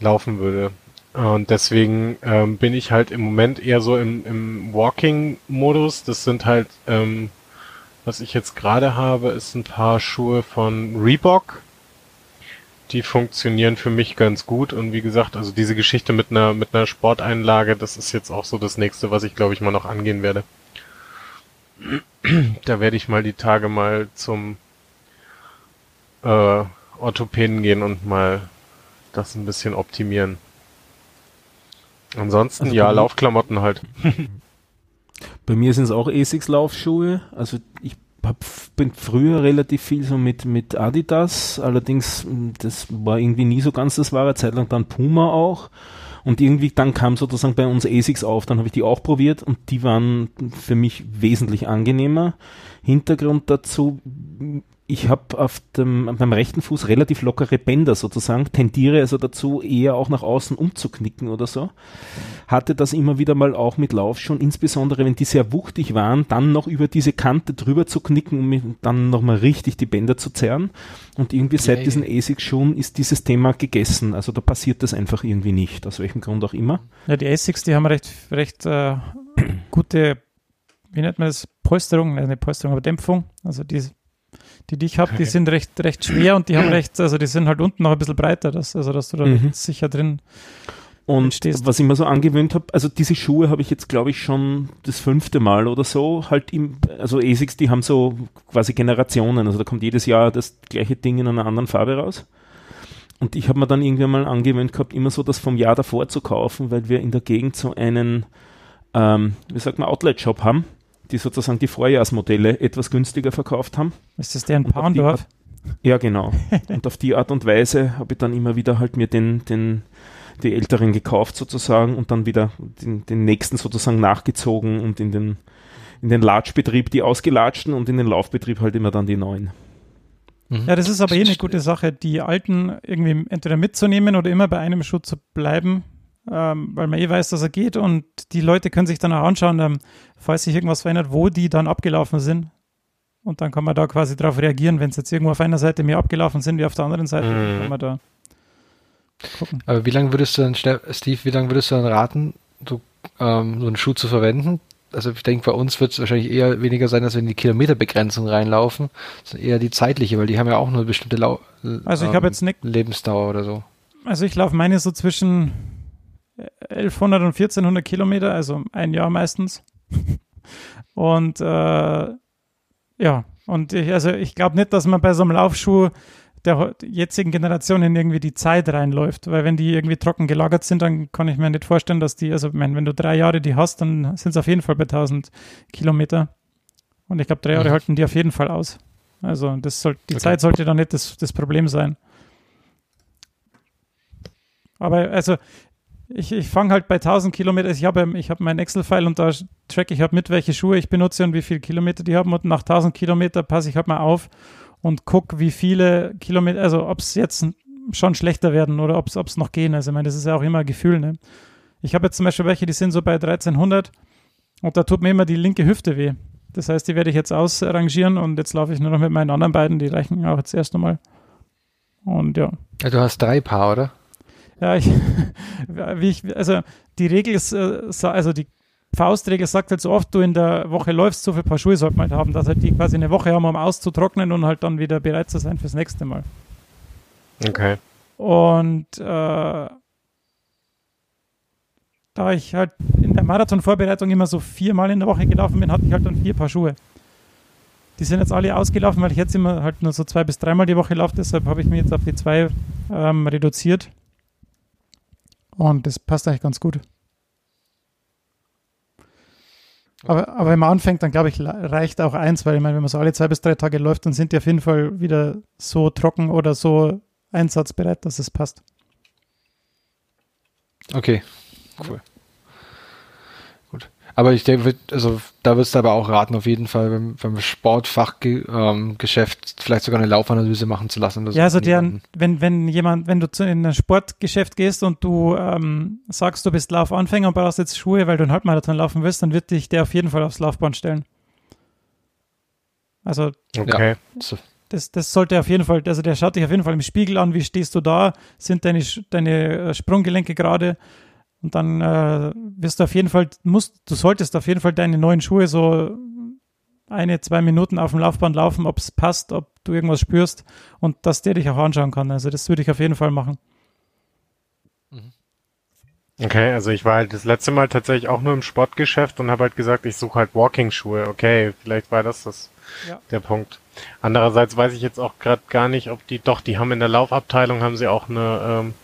laufen würde. Und deswegen ähm, bin ich halt im Moment eher so im, im Walking-Modus. Das sind halt, ähm, was ich jetzt gerade habe, ist ein paar Schuhe von Reebok. Die funktionieren für mich ganz gut und wie gesagt, also diese Geschichte mit einer mit einer Sporteinlage, das ist jetzt auch so das nächste, was ich glaube ich mal noch angehen werde. Da werde ich mal die Tage mal zum äh, Orthopäden gehen und mal das ein bisschen optimieren. Ansonsten Also ja, Laufklamotten halt. Bei mir sind es auch Asics Laufschuhe. Also ich hab, bin früher relativ viel so mit, mit Adidas. Allerdings, mh, das war irgendwie nie so ganz das wahre. Zeit lang dann Puma auch. Und irgendwie dann kam sozusagen bei uns Asics auf. Dann habe ich die auch probiert und die waren für mich wesentlich angenehmer. Hintergrund dazu, ich habe auf dem beim rechten Fuß relativ lockere Bänder sozusagen, tendiere also dazu eher auch nach außen umzuknicken oder so. Hatte das immer wieder mal auch mit Laufschuhen, insbesondere wenn die sehr wuchtig waren, dann noch über diese Kante drüber zu knicken, um dann nochmal richtig die Bänder zu zerren. Und irgendwie seit diesen ja. ASIC-Schuhen ist dieses Thema gegessen. Also da passiert das einfach irgendwie nicht, aus welchem Grund auch immer. Ja, die Asics, die haben recht, recht äh, gute, wie nennt man das, Polsterung, nicht Polsterung, aber Dämpfung. Also die, die, die ich habe, die sind recht, recht schwer und die haben recht, also die sind halt unten noch ein bisschen breiter, dass, also dass du da Mhm. sicher drin Und Stehst. was ich mir so angewöhnt habe, also diese Schuhe habe ich jetzt, glaube ich, schon das fünfte Mal oder so, halt im, also ASICs, die haben so quasi Generationen, also da kommt jedes Jahr das gleiche Ding in einer anderen Farbe raus. Und ich habe mir dann irgendwann mal angewöhnt gehabt, immer so das vom Jahr davor zu kaufen, weil wir in der Gegend so einen, ähm, wie sagt man, Outlet-Shop haben, die sozusagen die Vorjahrsmodelle etwas günstiger verkauft haben. Ist das der in Paundorf? Ja, genau. Und auf die Art und Weise habe ich dann immer wieder halt mir den, den, die älteren gekauft sozusagen und dann wieder den, den nächsten sozusagen nachgezogen und in den, in den Latschbetrieb die ausgelatschten und in den Laufbetrieb halt immer dann die neuen. Ja, das ist aber eh eine gute Sache, die alten irgendwie entweder mitzunehmen oder immer bei einem Schuh zu bleiben, ähm, weil man eh weiß, dass er geht und die Leute können sich dann auch anschauen, ähm, falls sich irgendwas verändert, wo die dann abgelaufen sind. Und dann kann man da quasi darauf reagieren, wenn es jetzt irgendwo auf einer Seite mehr abgelaufen sind wie auf der anderen Seite, Mhm. kann man da gucken. Aber wie lange würdest du dann, Ste- Steve, wie lange würdest du dann raten, so, ähm, so einen Schuh zu verwenden? Also ich denke, bei uns wird es wahrscheinlich eher weniger sein, dass wir in die Kilometerbegrenzung reinlaufen, sondern eher die zeitliche, weil die haben ja auch nur eine bestimmte Lau Also ich habe jetzt nicht, Lebensdauer oder so. also ich laufe meine so zwischen 1100 und 1400 Kilometer, also ein Jahr meistens. Und äh, ja, und ich, also ich glaube nicht, dass man bei so einem Laufschuh der jetzigen Generationen irgendwie die Zeit reinläuft. Weil wenn die irgendwie trocken gelagert sind, dann kann ich mir nicht vorstellen, dass die, also mein, wenn du drei Jahre die hast, dann sind es auf jeden Fall bei 1000 Kilometer. Und ich glaube, drei Jahre mhm. halten die auf jeden Fall aus. Also das soll, die okay. Zeit sollte dann nicht das, das Problem sein. Aber also ich, ich fange halt bei 1000 Kilometer, ich habe ich hab meinen Excel-File und da track ich halt mit, welche Schuhe ich benutze und wie viele Kilometer die haben und nach 1000 Kilometer passe ich halt mal auf und gucke, wie viele Kilometer, also ob es jetzt schon schlechter werden oder ob es noch gehen. Also ich meine, das ist ja auch immer ein Gefühl. Ne? Ich habe jetzt zum Beispiel welche, die sind so bei 1300 und da tut mir immer die linke Hüfte weh. Das heißt, die werde ich jetzt ausrangieren und jetzt laufe ich nur noch mit meinen anderen beiden, die reichen auch jetzt erst einmal. Und ja du hast drei Paar, oder? Ja, ich, wie ich, also die Regel ist, äh, also die Faustregel sagt halt so oft, du in der Woche läufst, so viel Paar Schuhe sollte man halt haben, dass halt die quasi eine Woche haben, um auszutrocknen und halt dann wieder bereit zu sein fürs nächste Mal. Okay. Und äh, da ich halt in der Marathonvorbereitung immer so viermal in der Woche gelaufen bin, hatte ich halt dann vier Paar Schuhe. Die sind jetzt alle ausgelaufen, weil ich jetzt immer halt nur so zwei bis dreimal die Woche laufe, deshalb habe ich mich jetzt auf die zwei ähm, reduziert. Und das passt eigentlich ganz gut. Aber, aber wenn man anfängt, dann glaube ich, reicht auch eins, weil ich meine, wenn man so alle zwei bis drei Tage läuft, dann sind die auf jeden Fall wieder so trocken oder so einsatzbereit, dass es passt. Okay, cool. Aber ich denke, also da würdest du aber auch raten, auf jeden Fall beim, beim Sportfachgeschäft ähm, vielleicht sogar eine Laufanalyse machen zu lassen. Ja, also der, wenn, wenn jemand, wenn du zu, in ein Sportgeschäft gehst und du ähm, sagst, du bist Laufanfänger und brauchst jetzt Schuhe, weil du einen Halbmarathon laufen willst, dann wird dich der auf jeden Fall aufs Laufband stellen. Also okay. Ja. Das, das sollte auf jeden Fall, also der schaut dich auf jeden Fall im Spiegel an, wie stehst du da, sind deine, deine äh, Sprunggelenke gerade, und dann äh, wirst du auf jeden Fall, musst, du solltest auf jeden Fall deine neuen Schuhe so eine, zwei Minuten auf dem Laufband laufen, ob es passt, ob du irgendwas spürst und dass der dich auch anschauen kann. Also das würde ich auf jeden Fall machen. Mhm. Okay, also ich war halt das letzte Mal tatsächlich auch nur im Sportgeschäft und habe halt gesagt, ich suche halt Walking-Schuhe. Okay, vielleicht war das das ja. der Punkt. Andererseits weiß ich jetzt auch gerade gar nicht, ob die, doch, die haben in der Laufabteilung haben sie auch eine ähm,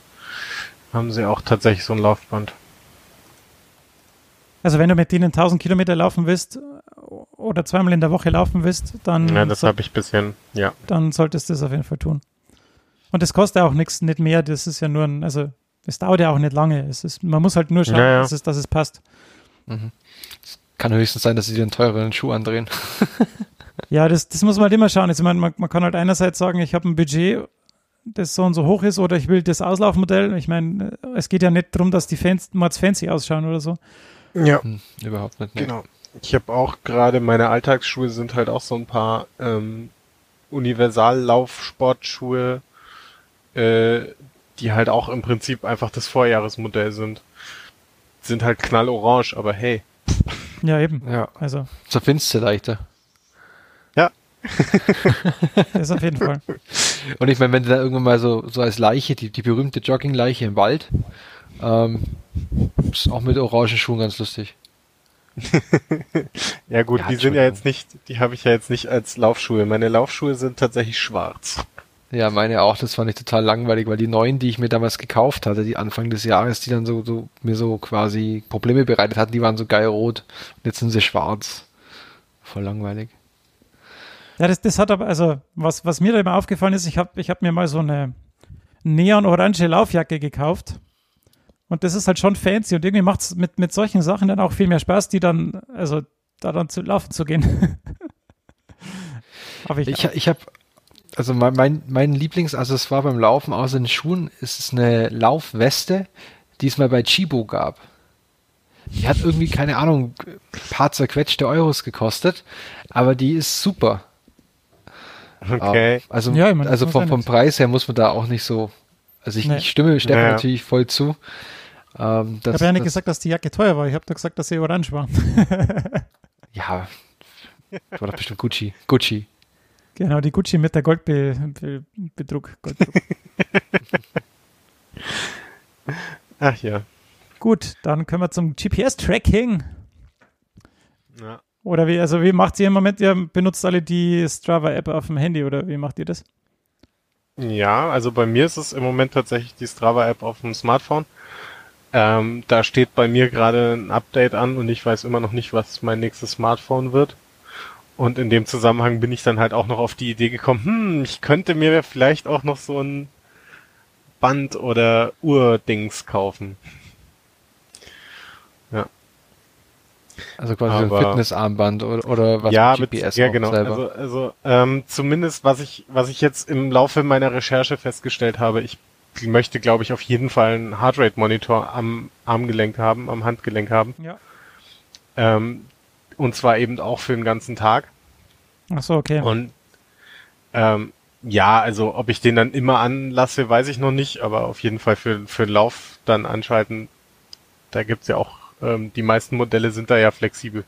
haben sie auch tatsächlich so ein Laufband. Also wenn du mit denen 1000 Kilometer laufen willst oder zweimal in der Woche laufen willst, dann... Ja, das habe ich bisschen, ja. Dann solltest du das auf jeden Fall tun. Und das kostet auch nichts, nicht mehr. Das ist ja nur ein, also es dauert ja auch nicht lange. Es ist, man muss halt nur schauen, ja, ja. Dass, es, dass es passt. Mhm. Es kann höchstens sein, dass sie dir einen teureren Schuh andrehen. ja, das, das muss man halt immer schauen. Also, man, man kann halt einerseits sagen, ich habe ein Budget das so und so hoch ist oder ich will das Auslaufmodell. Ich meine, es geht ja nicht darum, dass die Fans Mords fancy ausschauen oder so. Ja. Hm, überhaupt nicht. Nee. Genau. Ich habe auch gerade, meine Alltagsschuhe sind halt auch so ein paar ähm, Universallaufsportschuhe, äh, die halt auch im Prinzip einfach das Vorjahresmodell sind. Sind halt knallorange, aber hey. Ja, eben. Ja. Also. So findest du leichter. Ja. das auf jeden Fall. Und ich meine, wenn du da irgendwann mal so, so als Leiche, die, die berühmte Jogging-Leiche im Wald, ähm, ist auch mit orangen Schuhen ganz lustig. ja gut, ja, die sind ja jetzt nicht, die habe ich ja jetzt nicht als Laufschuhe. Meine Laufschuhe sind tatsächlich schwarz. Ja, meine auch, das fand ich total langweilig, weil die neuen, die ich mir damals gekauft hatte, die Anfang des Jahres, die dann so, so mir so quasi Probleme bereitet hatten, die waren so geil rot und jetzt sind sie schwarz. Voll langweilig. Ja, das, das hat aber, also, was, was mir da immer aufgefallen ist, ich habe ich hab mir mal so eine neon-orange Laufjacke gekauft. Und das ist halt schon fancy und irgendwie macht es mit, mit solchen Sachen dann auch viel mehr Spaß, die dann, also da dann zu laufen zu gehen. Aber ich ich, ich habe, also mein, mein, mein Lieblings, also es war beim Laufen außer den Schuhen, ist es eine Laufweste, die es mal bei Chibo gab. Die hat irgendwie, keine Ahnung, ein paar zerquetschte Euros gekostet, aber die ist super. Okay. Also, ja, meine, also vom, vom Preis her muss man da auch nicht so. Also ich, nee. ich stimme Stefan naja. natürlich voll zu. Ähm, das, ich habe ja nicht gesagt, dass die Jacke teuer war. Ich habe doch gesagt, dass sie orange war. ja, war doch bestimmt Gucci. Gucci. Genau, die Gucci mit der Goldbedruck. Goldbedruck. Ach ja. Gut, dann können wir zum GPS-Tracking. Oder wie, also wie macht ihr im Moment? Ihr benutzt alle die Strava-App auf dem Handy oder wie macht ihr das? Ja, also bei mir ist es im Moment tatsächlich die Strava-App auf dem Smartphone. Ähm, da steht bei mir gerade ein Update an und ich weiß immer noch nicht, was mein nächstes Smartphone wird. Und in dem Zusammenhang bin ich dann halt auch noch auf die Idee gekommen, hm, ich könnte mir vielleicht auch noch so ein Band oder Urdings kaufen. Ja. Also quasi so ein Fitnessarmband oder, oder was ja, mit GPS Ja, genau. Selber. Also, also ähm, zumindest was ich, was ich jetzt im Laufe meiner Recherche festgestellt habe, ich möchte, glaube ich, auf jeden Fall einen Heartrate-Monitor am Armgelenk haben, am Handgelenk haben. Ja. Ähm, und zwar eben auch für den ganzen Tag. Ach so, okay. Und ähm, ja, also ob ich den dann immer anlasse, weiß ich noch nicht, aber auf jeden Fall für, für den Lauf dann anschalten. Da gibt's ja auch, ähm, die meisten Modelle sind da ja flexibel.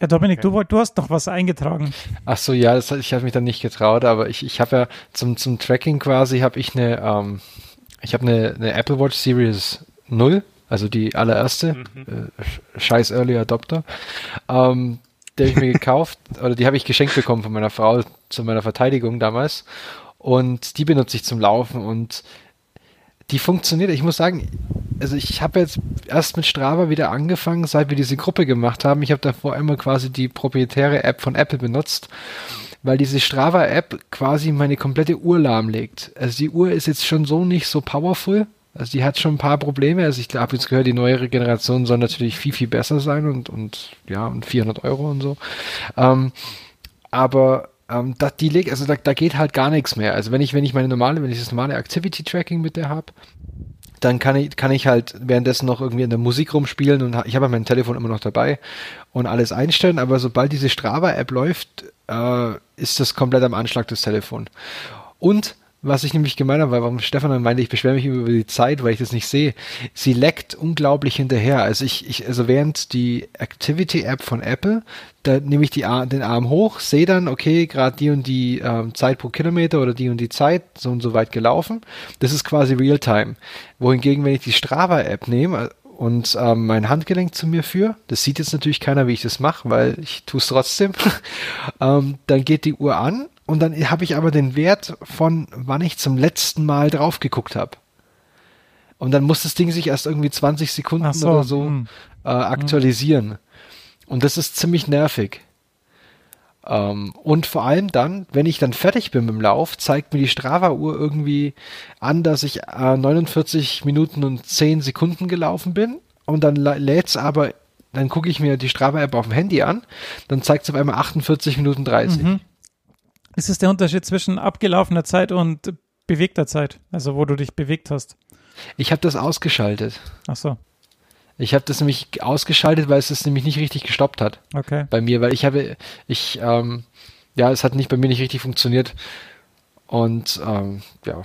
Ja, Dominik, okay. du, du hast noch was eingetragen. Ach so, ja, das, ich habe mich dann nicht getraut, aber ich, ich habe ja zum, zum Tracking quasi, habe ich eine, ähm, ich habe eine, eine Apple Watch Series 0, also die allererste, mhm. äh, scheiß Early Adopter, ähm, der ich mir gekauft, oder die habe ich geschenkt bekommen von meiner Frau zu meiner Verteidigung damals. Und die benutze ich zum Laufen und die funktioniert. Ich muss sagen, also ich habe jetzt erst mit Strava wieder angefangen, seit wir diese Gruppe gemacht haben. Ich habe davor immer quasi die proprietäre App von Apple benutzt, weil diese Strava-App quasi meine komplette Uhr lahmlegt. Also die Uhr ist jetzt schon so nicht so powerful. Also die hat schon ein paar Probleme. Also ich habe jetzt gehört, die neuere Generation soll natürlich viel, viel besser sein und, und ja, und 400 Euro und so. Ähm, aber ähm, da, die legt, also da, da geht halt gar nichts mehr. Also wenn ich, wenn ich meine normale, wenn ich das normale Activity Tracking mit der habe, dann kann ich, kann ich halt währenddessen noch irgendwie in der Musik rumspielen und ich habe mein Telefon immer noch dabei und alles einstellen, aber sobald diese Strava-App läuft, äh, ist das komplett am Anschlag des Telefon. Und was ich nämlich gemeint habe, warum Stefan meinte, ich beschwere mich über die Zeit, weil ich das nicht sehe. Sie leckt unglaublich hinterher. Also ich, ich also während die Activity App von Apple, da nehme ich die, den Arm hoch, sehe dann, okay, gerade die und die ähm, Zeit pro Kilometer oder die und die Zeit so und so weit gelaufen. Das ist quasi Realtime. Wohingegen, wenn ich die Strava App nehme und ähm, mein Handgelenk zu mir führe, das sieht jetzt natürlich keiner, wie ich das mache, weil ich tue es trotzdem, ähm, dann geht die Uhr an und dann habe ich aber den Wert von, wann ich zum letzten Mal drauf geguckt habe. Und dann muss das Ding sich erst irgendwie 20 Sekunden so, oder so hm. äh, aktualisieren. Hm. Und das ist ziemlich nervig. Ähm, und vor allem dann, wenn ich dann fertig bin mit dem Lauf, zeigt mir die Strava-Uhr irgendwie an, dass ich äh, 49 Minuten und 10 Sekunden gelaufen bin. Und dann lädt's aber, dann gucke ich mir die Strava-App auf dem Handy an, dann zeigt es auf einmal 48 Minuten 30. Mhm. Ist es der Unterschied zwischen abgelaufener Zeit und bewegter Zeit? Also wo du dich bewegt hast? Ich habe das ausgeschaltet. Ach so. Ich habe das nämlich ausgeschaltet, weil es das nämlich nicht richtig gestoppt hat. Okay. Bei mir, weil ich habe, ich, ähm, ja, es hat nicht bei mir nicht richtig funktioniert. Und ähm, ja,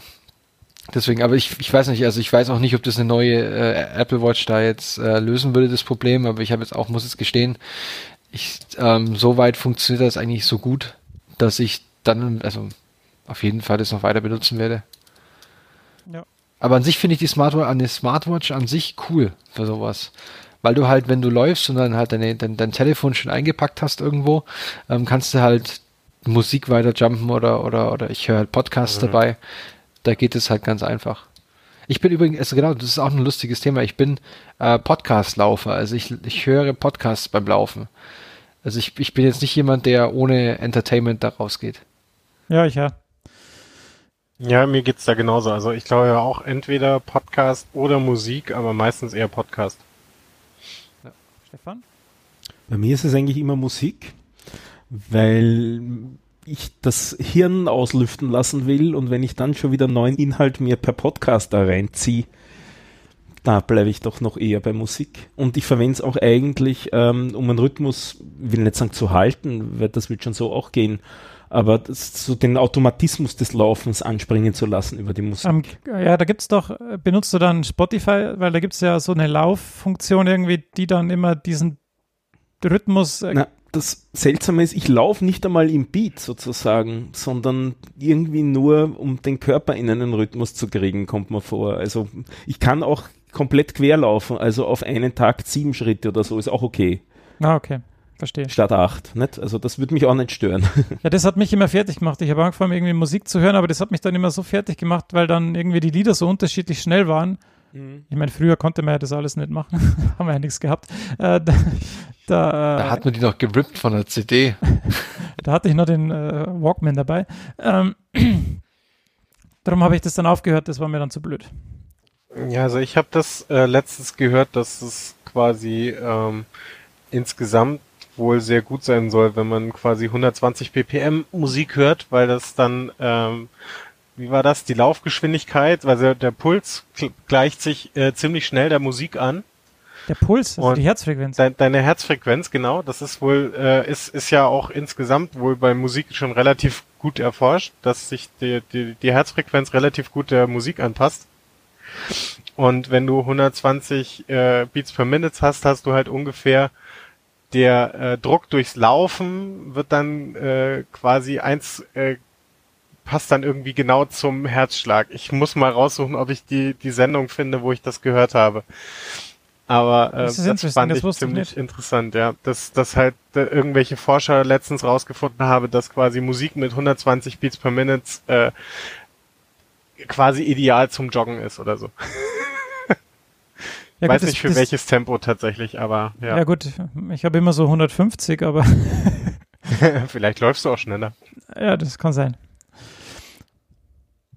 deswegen, aber ich, ich weiß nicht, also ich weiß auch nicht, ob das eine neue äh, Apple Watch da jetzt äh, lösen würde, das Problem, aber ich habe jetzt auch, muss es gestehen, ich, ähm, so weit funktioniert das eigentlich so gut, dass ich dann, also auf jeden Fall das noch weiter benutzen werde. Ja. Aber an sich finde ich die Smartwatch, eine Smartwatch an sich cool für sowas. Weil du halt, wenn du läufst und dann halt deine, dein, dein Telefon schon eingepackt hast irgendwo, ähm, kannst du halt Musik weiter jumpen oder, oder, oder ich höre halt Podcasts mhm. dabei. Da geht es halt ganz einfach. Ich bin übrigens, also genau, das ist auch ein lustiges Thema. Ich bin äh, Podcast-Laufer. Also ich, ich höre Podcasts beim Laufen. Also ich, ich bin jetzt nicht jemand, der ohne Entertainment da rausgeht. Ja, ich ja. Ja, mir geht's da genauso. Also ich glaube ja auch entweder Podcast oder Musik, aber meistens eher Podcast. Ja. Stefan? Bei mir ist es eigentlich immer Musik, weil ich das Hirn auslüften lassen will und wenn ich dann schon wieder neuen Inhalt mir per Podcast da reinziehe, da bleibe ich doch noch eher bei Musik. Und ich verwende es auch eigentlich, ähm, um einen Rhythmus, will nicht sagen zu halten, weil das wird schon so auch gehen, aber das, so den Automatismus des Laufens anspringen zu lassen über die Musik. Um, ja, da gibt es doch, benutzt du dann Spotify, weil da gibt es ja so eine Lauffunktion irgendwie, die dann immer diesen Rhythmus. Äh, Na, das Seltsame ist, ich laufe nicht einmal im Beat sozusagen, sondern irgendwie nur, um den Körper in einen Rhythmus zu kriegen, kommt mir vor. Also ich kann auch komplett quer laufen, also auf einen Tag sieben Schritte oder so, ist auch okay. Ah, okay. Verstehe. Statt 8. Nicht? Also das würde mich auch nicht stören. Ja, das hat mich immer fertig gemacht. Ich habe angefangen, irgendwie Musik zu hören, aber das hat mich dann immer so fertig gemacht, weil dann irgendwie die Lieder so unterschiedlich schnell waren. Mhm. Ich meine, früher konnte man ja das alles nicht machen. Haben wir ja nichts gehabt. Äh, da, da, da, hat man die noch gerippt von der CD. da hatte ich noch den äh, Walkman dabei. Ähm, darum habe ich das dann aufgehört, das war mir dann zu blöd. Ja, also ich habe das äh, letztens gehört, dass es quasi ähm, insgesamt wohl sehr gut sein soll, wenn man quasi 120 ppm Musik hört, weil das dann, ähm, wie war das, die Laufgeschwindigkeit, also der Puls gleicht sich äh, ziemlich schnell der Musik an. Der Puls, also die Herzfrequenz. De deine Herzfrequenz, genau. Das ist wohl, äh, ist, ist ja auch insgesamt wohl bei Musik schon relativ gut erforscht, dass sich die, die, die Herzfrequenz relativ gut der Musik anpasst. Und wenn du 120 äh, Beats per Minute hast, hast du halt ungefähr der äh, Druck durchs Laufen wird dann äh, quasi eins äh, passt dann irgendwie genau zum Herzschlag. Ich muss mal raussuchen, ob ich die die Sendung finde, wo ich das gehört habe. Aber äh, das, das fand das ich ziemlich interessant, ja. Dass, dass halt äh, irgendwelche Forscher letztens rausgefunden haben, dass quasi Musik mit 120 Beats per Minute äh, quasi ideal zum Joggen ist oder so. Ja, Weiß gut, nicht für das, welches Tempo tatsächlich, aber ja. Ja gut, ich habe immer so 150, aber vielleicht läufst du auch schneller. Ja, das kann sein.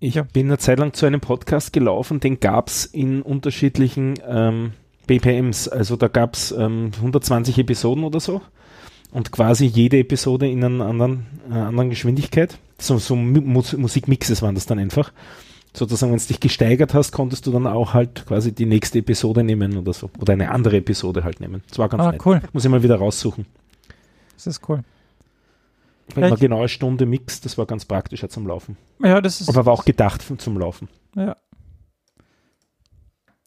Ich ja. bin eine Zeit lang zu einem Podcast gelaufen, den gab es in unterschiedlichen ähm, BPMs. Also da gab es ähm, 120 Episoden oder so und quasi jede Episode in einer anderen, äh, anderen Geschwindigkeit. So, so Musikmixes waren das dann einfach sozusagen, wenn du dich gesteigert hast, konntest du dann auch halt quasi die nächste Episode nehmen oder so. Oder eine andere Episode halt nehmen. Das war ganz ah, nett. cool. Muss ich mal wieder raussuchen. Das ist cool. Wenn man genau eine Stunde mixt, das war ganz praktisch ja, zum Laufen. Ja, das ist. Aber war auch gedacht zum Laufen. Ja.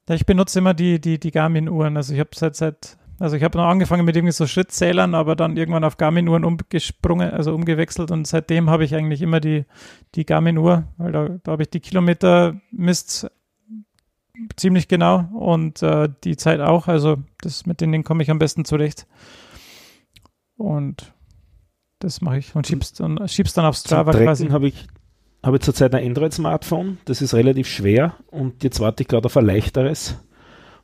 ja ich benutze immer die, die, die Garmin-Uhren. Also ich habe seit, seit also ich habe noch angefangen mit irgendwie so Schrittzählern, aber dann irgendwann auf Garmin-Uhren umgesprungen, also umgewechselt und seitdem habe ich eigentlich immer die, die Garmin-Uhr, weil da, da habe ich die Kilometer misst ziemlich genau und äh, die Zeit auch. Also das mit denen komme ich am besten zurecht. Und das mache ich und schieb's dann, schieb's dann auf Strava Zum quasi. habe ich habe zurzeit ein Android-Smartphone, das ist relativ schwer und jetzt warte ich gerade auf ein leichteres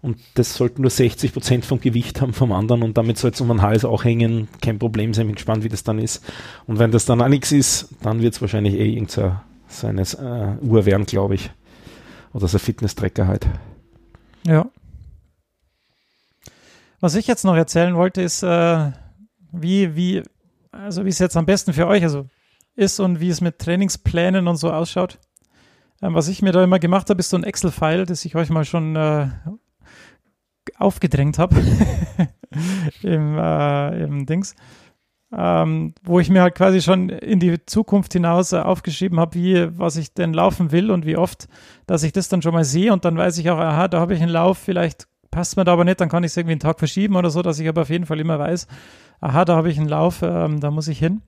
und das sollte nur 60 Prozent vom Gewicht haben vom anderen und damit soll es um den Hals auch hängen. Kein Problem sein, bin gespannt, wie das dann ist. Und wenn das dann auch nichts ist, dann wird es wahrscheinlich eh irgendeine so äh, Uhr werden, glaube ich. Oder so ein Fitness-Tracker halt. Ja. Was ich jetzt noch erzählen wollte, ist, äh, wie, wie, also wie es jetzt am besten für euch also ist und wie es mit Trainingsplänen und so ausschaut. Ähm, was ich mir da immer gemacht habe, ist so ein Excel-File, das ich euch mal schon äh, aufgedrängt habe im, äh, im Dings, ähm, wo ich mir halt quasi schon in die Zukunft hinaus äh, aufgeschrieben habe, wie, was ich denn laufen will und wie oft, dass ich das dann schon mal sehe und dann weiß ich auch, aha, da habe ich einen Lauf, vielleicht passt mir da aber nicht, dann kann ich es irgendwie einen Tag verschieben oder so, dass ich aber auf jeden Fall immer weiß, aha, da habe ich einen Lauf, ähm, da muss ich hin.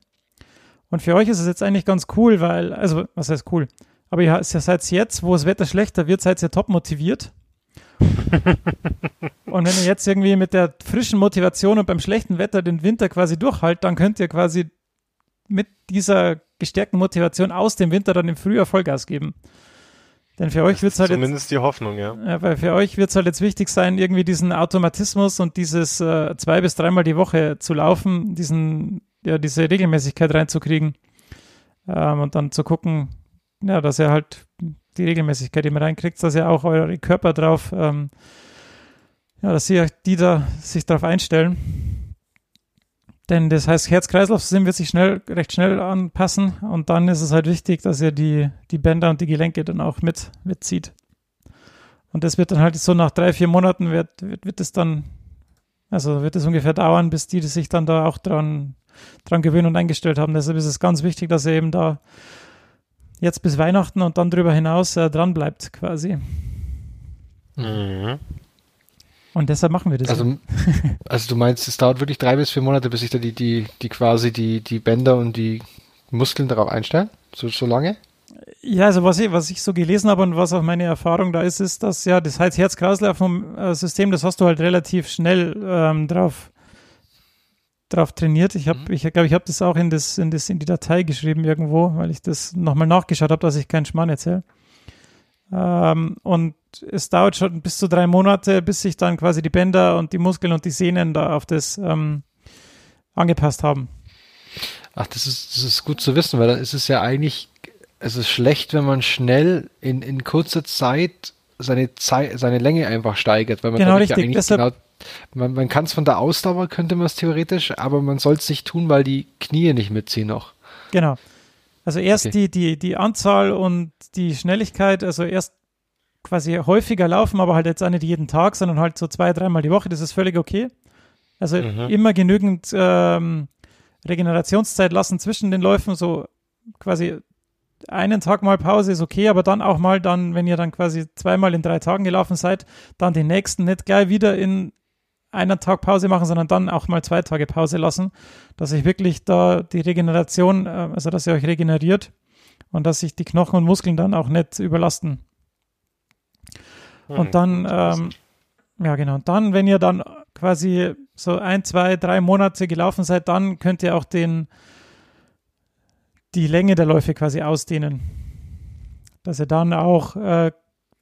Und für euch ist es jetzt eigentlich ganz cool, weil, also, was heißt cool? Aber ihr seid jetzt, wo das Wetter schlechter wird, seid ihr top motiviert und wenn ihr jetzt irgendwie mit der frischen Motivation und beim schlechten Wetter den Winter quasi durchhaltet, dann könnt ihr quasi mit dieser gestärkten Motivation aus dem Winter dann im Frühjahr Vollgas geben. Denn für euch wird es halt zumindest jetzt, die Hoffnung, ja. ja. Weil für euch wird es halt jetzt wichtig sein, irgendwie diesen Automatismus und dieses äh, zwei bis dreimal die Woche zu laufen, diesen, ja, diese Regelmäßigkeit reinzukriegen ähm, und dann zu gucken, ja, dass ihr halt die Regelmäßigkeit immer reinkriegt, dass ihr auch eure Körper drauf, ähm, ja, dass ihr die da sich darauf einstellen. Denn das heißt, Herz-Kreislauf-System wird sich schnell, recht schnell anpassen und dann ist es halt wichtig, dass ihr die, die Bänder und die Gelenke dann auch mit, mitzieht. Und das wird dann halt so nach drei, vier Monaten wird, wird, wird es dann, also wird es ungefähr dauern, bis die, die sich dann da auch dran, dran gewöhnen und eingestellt haben. Deshalb ist es ganz wichtig, dass ihr eben da jetzt bis Weihnachten und dann darüber hinaus äh, dran bleibt quasi. Mhm. Und deshalb machen wir das. Also, also du meinst, es dauert wirklich drei bis vier Monate, bis sich da die, die, die quasi die, die Bänder und die Muskeln darauf einstellen? So, so lange? Ja, also was ich, was ich so gelesen habe und was auch meine Erfahrung da ist, ist, dass ja das Herz-Kreislauf-System, das hast du halt relativ schnell ähm, drauf drauf trainiert. Ich habe, Mhm. ich glaube, ich habe das auch in das, in das, in die Datei geschrieben irgendwo, weil ich das nochmal nachgeschaut habe, dass ich keinen Schmarrn erzähle. Ähm, und es dauert schon bis zu drei Monate, bis sich dann quasi die Bänder und die Muskeln und die Sehnen da auf das ähm, angepasst haben. Ach, das ist, das ist gut zu wissen, weil dann ist es ja eigentlich, es ist schlecht, wenn man schnell in, in kurzer Zeit seine Zeit, seine Länge einfach steigert, weil man Genau, dadurch ja richtig. eigentlich Deshalb- genau, man, man kann es von der Ausdauer, könnte man es theoretisch, aber man soll es nicht tun, weil die Knie nicht mitziehen noch. Genau. Also erst Okay. die, die, die Anzahl und die Schnelligkeit, also erst quasi häufiger laufen, aber halt jetzt auch nicht jeden Tag, sondern halt so zwei, dreimal die Woche, das ist völlig okay. Also Mhm. immer genügend ähm, Regenerationszeit lassen zwischen den Läufen, so quasi einen Tag mal Pause ist okay, aber dann auch mal dann, wenn ihr dann quasi zweimal in drei Tagen gelaufen seid, dann den nächsten nicht gleich wieder in einen Tag Pause machen, sondern dann auch mal zwei Tage Pause lassen, dass sich wirklich da die Regeneration, äh, also dass ihr euch regeneriert und dass sich die Knochen und Muskeln dann auch nicht überlasten. Hm, Und dann, ähm, ja genau, und dann, wenn ihr dann quasi so ein, zwei, drei Monate gelaufen seid, dann könnt ihr auch den, die Länge der Läufe quasi ausdehnen. Dass ihr dann auch, äh,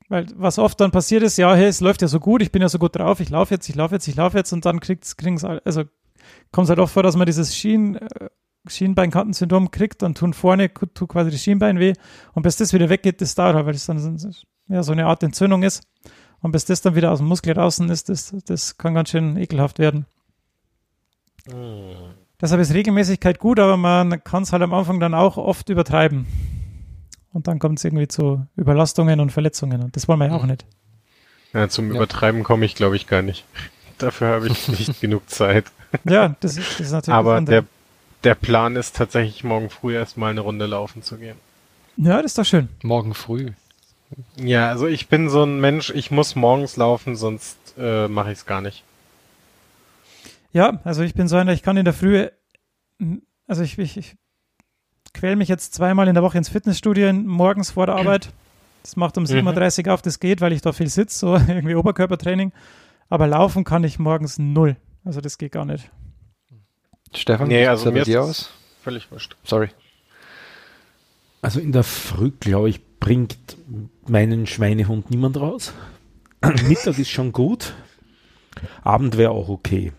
weil was oft dann passiert ist, ja, hey, es läuft ja so gut, ich bin ja so gut drauf, ich laufe jetzt, ich laufe jetzt, ich laufe jetzt und dann kriegt's, kriegen's, all- also kommt es halt oft vor, dass man dieses Schien, äh, Schienbeinkantensyndrom kriegt, dann tun vorne, tut quasi das Schienbein weh und bis das wieder weggeht, das dauert halt, weil das dann so- ja, so eine Art Entzündung ist. Und bis das dann wieder aus dem Muskel draußen ist, das, das kann ganz schön ekelhaft werden. Hm. Deshalb ist Regelmäßigkeit gut, aber man kann es halt am Anfang dann auch oft übertreiben. Und dann kommt es irgendwie zu Überlastungen und Verletzungen. Und das wollen wir ja auch nicht. Ja, zum Ja. Übertreiben komme ich, glaube ich, gar nicht. Dafür habe ich nicht genug Zeit. Ja, das ist, das ist natürlich Aber der, der Plan ist tatsächlich, morgen früh erstmal eine Runde laufen zu gehen. Ja, das ist doch schön. Morgen früh. Ja, also ich bin so ein Mensch, ich muss morgens laufen, sonst äh, mache ich es gar nicht. Ja, also ich bin so einer, ich kann in der Früh, also ich, ich, ich quäl mich jetzt zweimal in der Woche ins Fitnessstudio morgens vor der Arbeit. Das macht um 7.30 Uhr auf, das geht, weil ich da viel sitze, so irgendwie Oberkörpertraining. Aber laufen kann ich morgens null. Also das geht gar nicht. Stefan, Nee, wie also bei dir aus? völlig wurscht. Sorry. Also in der Früh, glaube ich, bringt meinen Schweinehund niemand raus. Mittag ist schon gut. Abend wäre auch okay.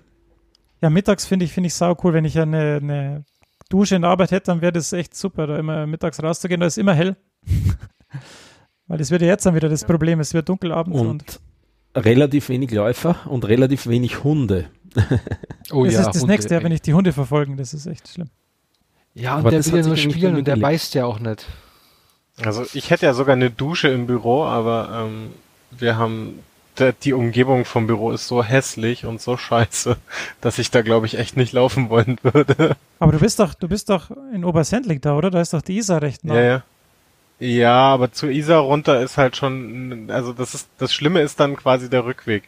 Ja, mittags finde ich, finde ich sau cool, wenn ich eine, eine Dusche in der Arbeit hätte, dann wäre das echt super, da immer mittags rauszugehen. Da ist immer hell. Weil das wird ja jetzt dann wieder das Problem. Es wird dunkel abends und, Und relativ wenig Läufer und relativ wenig Hunde. Oh das ja, ist das Hunde, nächste, ja, ey. wenn ich die Hunde verfolgen, das ist echt schlimm. Ja, und Aber der will ja nur spielen und der beißt ja auch nicht. Also ich hätte ja sogar eine Dusche im Büro, aber ähm, wir haben die Umgebung vom Büro ist so hässlich und so scheiße, dass ich da glaube ich echt nicht laufen wollen würde. Aber du bist doch, du bist doch in Obersendling da, oder? Da ist doch die Isar recht nah. Ja, ja. Ja, aber zu Isar runter ist halt schon, also das ist, das Schlimme ist dann quasi der Rückweg.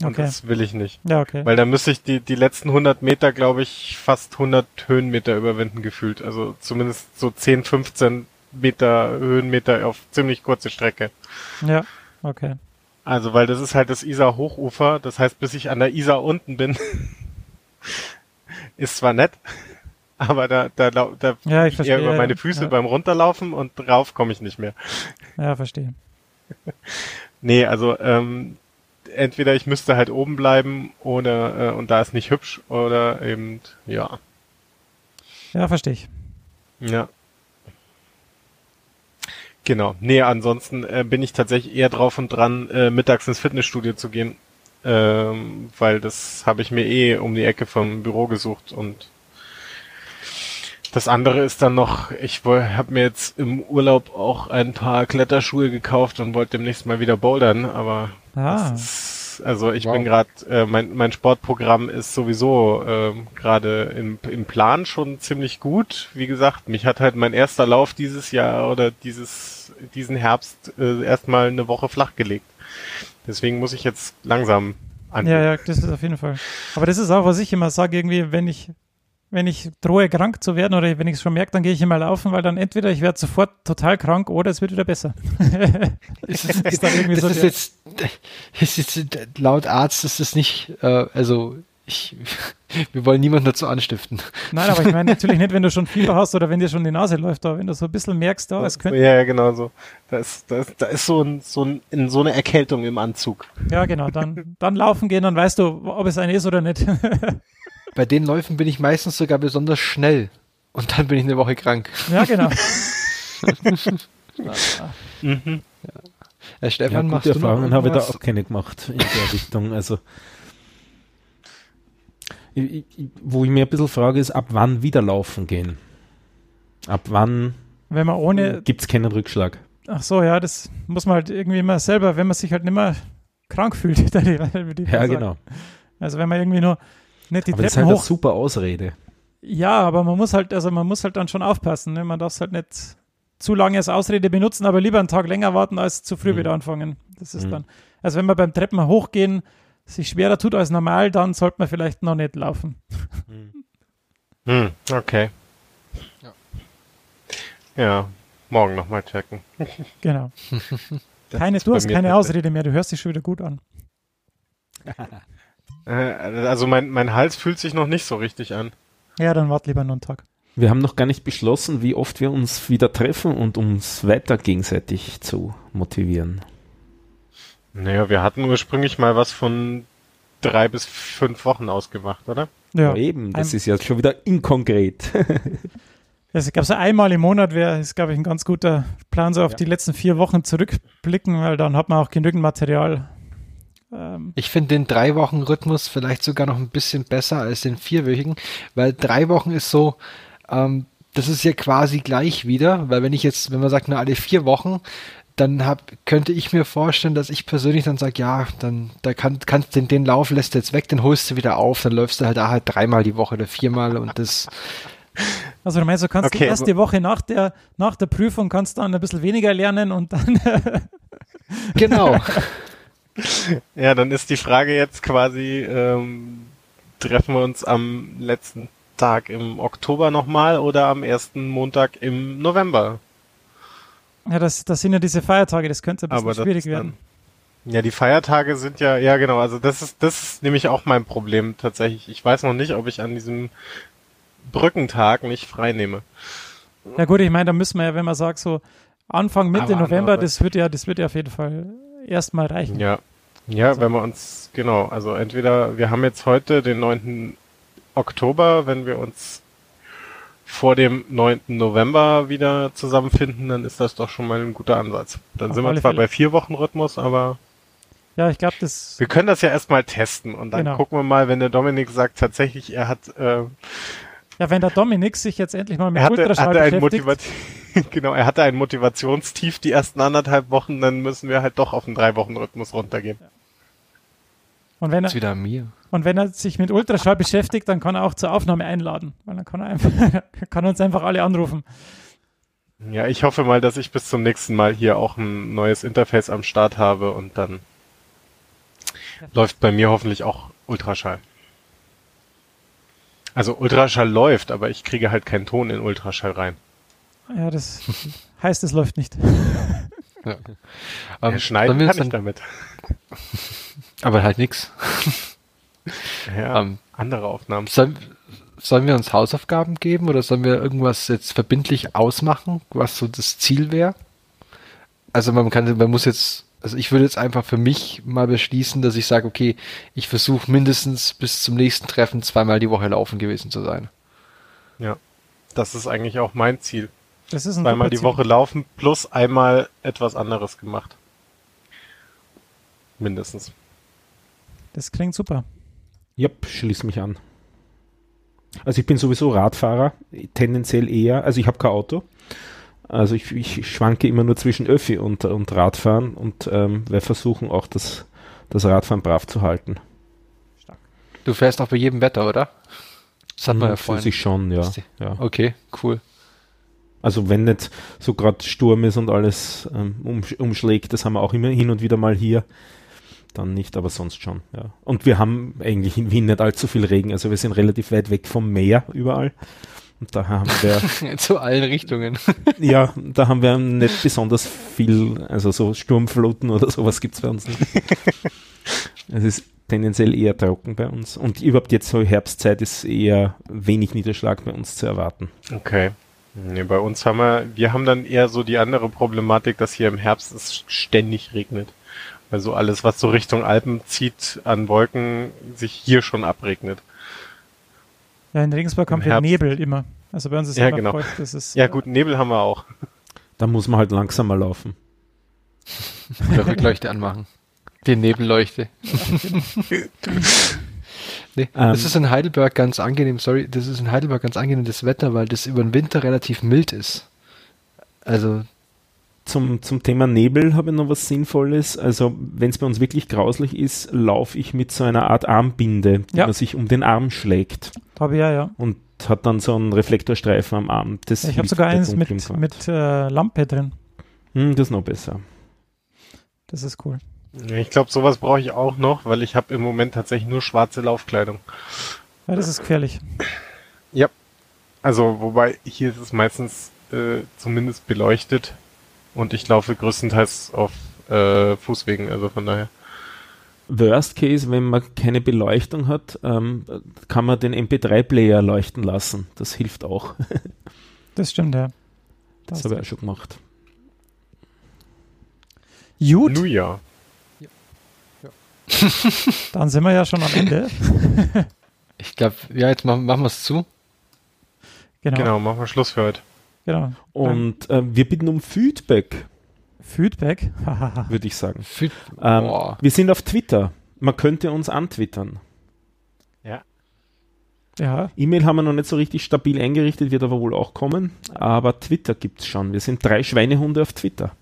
Und Okay. das will ich nicht. Ja, okay. Weil da müsste ich die, die letzten 100 Meter, glaube ich, fast 100 Höhenmeter überwinden gefühlt. Also zumindest so 10, 15 Meter Höhenmeter auf ziemlich kurze Strecke. Ja, okay. Also, weil das ist halt das Isar-Hochufer. Das heißt, bis ich an der Isar unten bin, ist zwar nett, aber da, da, lau- da Ja, ich eher über meine Füße ja, beim Runterlaufen und drauf komme ich nicht mehr. ja, verstehe. Nee, also ähm, entweder ich müsste halt oben bleiben oder äh, und da ist nicht hübsch oder eben ja. Ja, verstehe ich. Ja. Genau. Nee, ansonsten äh, bin ich tatsächlich eher drauf und dran, äh, mittags ins Fitnessstudio zu gehen. Ähm, weil das habe ich mir eh um die Ecke vom Büro gesucht und das andere ist dann noch, ich habe mir jetzt im Urlaub auch ein paar Kletterschuhe gekauft und wollte demnächst mal wieder bouldern, aber Ah, das ist, also ich Wow. bin gerade, äh, mein, mein Sportprogramm ist sowieso ähm, gerade im, im Plan schon ziemlich gut. Wie gesagt, mich hat halt mein erster Lauf dieses Jahr oder dieses diesen Herbst äh, erstmal eine Woche flach gelegt. Deswegen muss ich jetzt langsam angehen. ja, ja, das ist auf jeden Fall. Aber das ist auch, was ich immer sage, irgendwie, wenn ich, wenn ich drohe, krank zu werden oder wenn ich es schon merke, dann gehe ich immer laufen, weil dann entweder ich werde sofort total krank oder es wird wieder besser. Das ist, ist dann irgendwie das so ist jetzt, ist jetzt, laut Arzt ist das nicht, äh, also ich, wir wollen niemanden dazu anstiften. Nein, aber ich meine natürlich nicht, wenn du schon Fieber hast oder wenn dir schon die Nase läuft, aber wenn du so ein bisschen merkst, da, es könnte. Ja, ja, genau so. Da ist, da ist, da ist so, ein, so, ein, in so eine Erkältung im Anzug. Ja, genau. Dann, dann laufen gehen, dann weißt du, ob es eine ist oder nicht. Bei den Läufen bin ich meistens sogar besonders schnell. Und dann bin ich eine Woche krank. Ja, genau. Mhm. Herr Stefan, Ja, gute Erfahrungen habe ich da auch keine gemacht in der Richtung. Also, ich, wo ich mir ein bisschen frage, ist, ab wann wieder laufen gehen? Ab wann Wenn man ohne, gibt es keinen Rückschlag? ach so, ja, das muss man halt irgendwie immer selber, wenn man sich halt nicht mehr krank fühlt. Ja, sagen. genau. Also wenn man irgendwie nur nicht die Aber das ist Treppen halt eine hoch. super Ausrede. Ja, aber man muss halt, also man muss halt dann schon aufpassen. Ne? Man darf es halt nicht zu lange als Ausrede benutzen, aber lieber einen Tag länger warten, als zu früh Mhm. wieder anfangen. Das ist Mhm. dann. Also wenn man beim Treppen hochgehen sich schwerer tut als normal, dann sollte man vielleicht noch nicht laufen. Hm, okay. Ja. Ja, morgen nochmal checken. Genau. Das Keine, du hast keine Ausrede mehr, du hörst dich schon wieder gut an. Äh, Also mein, mein Hals fühlt sich noch nicht so richtig an. Ja, dann wart lieber noch einen Tag. Wir haben noch gar nicht beschlossen, wie oft wir uns wieder treffen und uns weiter gegenseitig zu motivieren. Naja, wir hatten ursprünglich mal was von drei bis fünf Wochen ausgemacht, oder? Ja. Ja, eben, das ein- ist ja schon wieder inkonkret. Es gab so einmal im Monat, wäre, ist, glaube ich, ein ganz guter Plan, so auf Ja. die letzten vier Wochen zurückblicken, weil dann hat man auch genügend Material. Ähm, Ich finde den drei Wochen Rhythmus vielleicht sogar noch ein bisschen besser als den vierwöchigen, weil drei Wochen ist so, ähm, das ist ja quasi gleich wieder, weil wenn ich jetzt, wenn man sagt, nur alle vier Wochen, dann hab, könnte ich mir vorstellen, dass ich persönlich dann sage, ja, dann da kann, kannst den, den Lauf lässt du jetzt weg, den holst du wieder auf, dann läufst du halt da halt dreimal die Woche oder viermal und das also du meinst, du kannst die Okay, erste Woche nach der, nach der Prüfung kannst dann ein bisschen weniger lernen und dann genau. Ja, dann ist die Frage jetzt quasi, ähm, treffen wir uns am letzten Tag im Oktober nochmal oder am ersten Montag im November? Ja, das, das sind ja diese Feiertage, das könnte ein bisschen schwierig dann- werden. Ja, die Feiertage sind ja, ja genau, also das ist, das ist nämlich auch mein Problem tatsächlich. Ich weiß noch nicht, ob ich an diesem Brückentag nicht frei nehme. Ja gut, ich meine, da müssen wir ja, wenn man sagt, so Anfang, Mitte Aber November, das wird ja, das wird ja auf jeden Fall erstmal reichen. Ja. Ja, So. wenn wir uns, genau, also entweder, wir haben jetzt heute den 9. Oktober, wenn wir uns vor dem 9. November wieder zusammenfinden, dann ist das doch schon mal ein guter Ansatz. Dann Auf sind wir zwar Fälle. bei vier Wochen Rhythmus, aber Ja, ich glaube, das, wir können das ja erstmal testen und dann Genau. gucken wir mal, wenn der Dominik sagt, tatsächlich, er hat, äh, ja, wenn der Dominik sich jetzt endlich mal mit hatte, Ultraschall hatte ein beschäftigt, genau, er hatte ein Motivationstief die ersten anderthalb Wochen, dann müssen wir halt doch auf einen drei Wochen Rhythmus runtergehen. und wenn er, Ist wieder mir. Und wenn er sich mit Ultraschall beschäftigt, dann kann er auch zur Aufnahme einladen, weil dann kann er einfach, kann uns einfach alle anrufen. Ja, ich hoffe mal, dass ich bis zum nächsten Mal hier auch ein neues Interface am Start habe und dann läuft bei mir hoffentlich auch Ultraschall. Also Ultraschall läuft, aber ich kriege halt keinen Ton in Ultraschall rein. Ja, das heißt, es läuft nicht. Ja. Ja, Ähm, schneiden sollen wir kann ich damit. aber halt nix. Ja, Ähm, andere Aufnahmen. Sollen, sollen wir uns Hausaufgaben geben oder sollen wir irgendwas jetzt verbindlich ausmachen, was so das Ziel wäre? Also man kann, man muss jetzt, also ich würde jetzt einfach für mich mal beschließen, dass ich sage, okay, ich versuche mindestens bis zum nächsten Treffen zweimal die Woche laufen gewesen zu sein. Das ist eigentlich auch mein Ziel. Das ist ein Zweimal die. Woche laufen plus einmal etwas anderes gemacht. Mindestens. Das klingt super. Yep, schließ mich an. Also ich bin sowieso Radfahrer, tendenziell eher, also ich habe kein Auto. Also ich, ich schwanke immer nur zwischen Öffi und, und Radfahren und ähm, wir versuchen auch das, das Radfahren brav zu halten. Du fährst auch bei jedem Wetter, oder? Das hat man ja für vorhin. sich schon, ja. Ja. Okay, cool. Also wenn nicht so gerade Sturm ist und alles ähm, um, umschlägt, das haben wir auch immer hin und wieder mal hier, dann nicht, aber sonst schon, ja. Und wir haben eigentlich in Wien nicht allzu viel Regen, also wir sind relativ weit weg vom Meer überall. Und da haben wir, Zu allen Richtungen. ja, da haben wir nicht besonders viel, also so Sturmfluten oder sowas gibt's bei uns nicht. Es ist tendenziell eher trocken bei uns. Und überhaupt jetzt so Herbstzeit ist eher wenig Niederschlag bei uns zu erwarten. Okay. Nee, bei uns haben wir, wir haben dann eher so die andere Problematik, dass hier im Herbst es ständig regnet. Also alles, was so Richtung Alpen zieht an Wolken, sich hier schon abregnet. Ja, in Regensburg haben wir. Nebel immer. Also bei uns ist Ja, immer genau. feucht. Das ist, Ja gut, Nebel haben wir auch. Da muss man halt langsamer laufen. Oder Rückleuchte anmachen. Die Nebelleuchte. nee, Ähm. das ist in Heidelberg ganz angenehm, sorry, das ist in Heidelberg ganz angenehm das Wetter, weil das über den Winter relativ mild ist. Also, Zum, zum Thema Nebel habe ich noch was Sinnvolles. Also, wenn es bei uns wirklich grauslich ist, laufe ich mit so einer Art Armbinde, die Ja. man sich um den Arm schlägt habe ich ja, ja. und hat dann so einen Reflektorstreifen am Arm. Das Ich habe sogar eins mit, mit äh, Lampe drin. Hm, das ist noch besser. Das ist cool. Ich glaube, sowas brauche ich auch noch, weil ich habe im Moment tatsächlich nur schwarze Laufkleidung. Ja, das ist gefährlich. Also, wobei hier ist es meistens äh, zumindest beleuchtet und ich laufe größtenteils auf äh, Fußwegen, also von daher. Worst Case, wenn man keine Beleuchtung hat, ähm, kann man den MP3-Player leuchten lassen. Das hilft auch. Das stimmt, ja. Das habe ich auch schon gemacht. Gut, Nun ja. dann sind wir ja schon am Ende. ich glaube, ja, jetzt machen, machen wir es zu. Genau. Genau, machen wir Schluss für heute. Genau. Und äh, wir bitten um Feedback, Feedback. Würde ich sagen. Für, Ähm, wir sind auf Twitter. Man könnte uns antwittern. ja, E-Mail haben wir noch nicht so richtig stabil eingerichtet, wird aber wohl auch kommen. Aber Twitter gibt's schon. Wir sind drei Schweinehunde auf Twitter.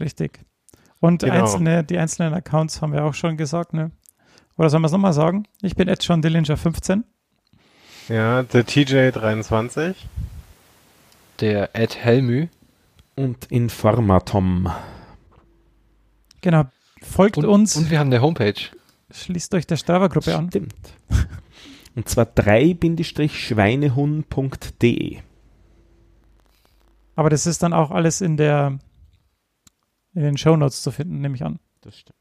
richtig. Und Genau. einzelne, die einzelnen Accounts haben wir auch schon gesagt, ne? Oder sollen wir es nochmal sagen? Ich bin Ed John Dillinger 15. Ja, der TJ23. Der Ed Helmü Und Informatom. Genau. Folgt und, uns, und wir haben eine Homepage. schließt euch der Strava-Gruppe an. Stimmt. Und zwar 3-schweinehund.de. Aber das ist dann auch alles in der in den Shownotes zu finden, nehme ich an. Das stimmt.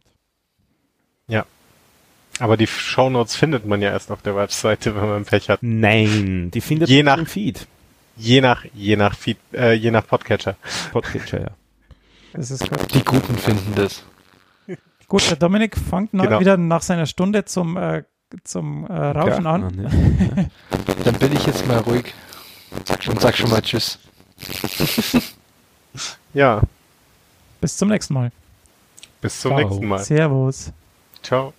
Aber die Shownotes findet man ja erst auf der Webseite, wenn man Pech hat. Nein, die findet Je man nach- im Feed. Je nach, je nach Feed, äh, je nach Podcatcher. Podcatcher, ja. Das ist gut. Die Guten finden das. Gut, der Dominik fängt Genau. wieder nach seiner Stunde zum, äh, zum äh, Rauchen Ja, an. ja. Dann bin ich jetzt mal ruhig und sag schon mal Tschüss. Ja, Bis zum nächsten Mal. bis zum Ciao. nächsten Mal. Servus. Ciao.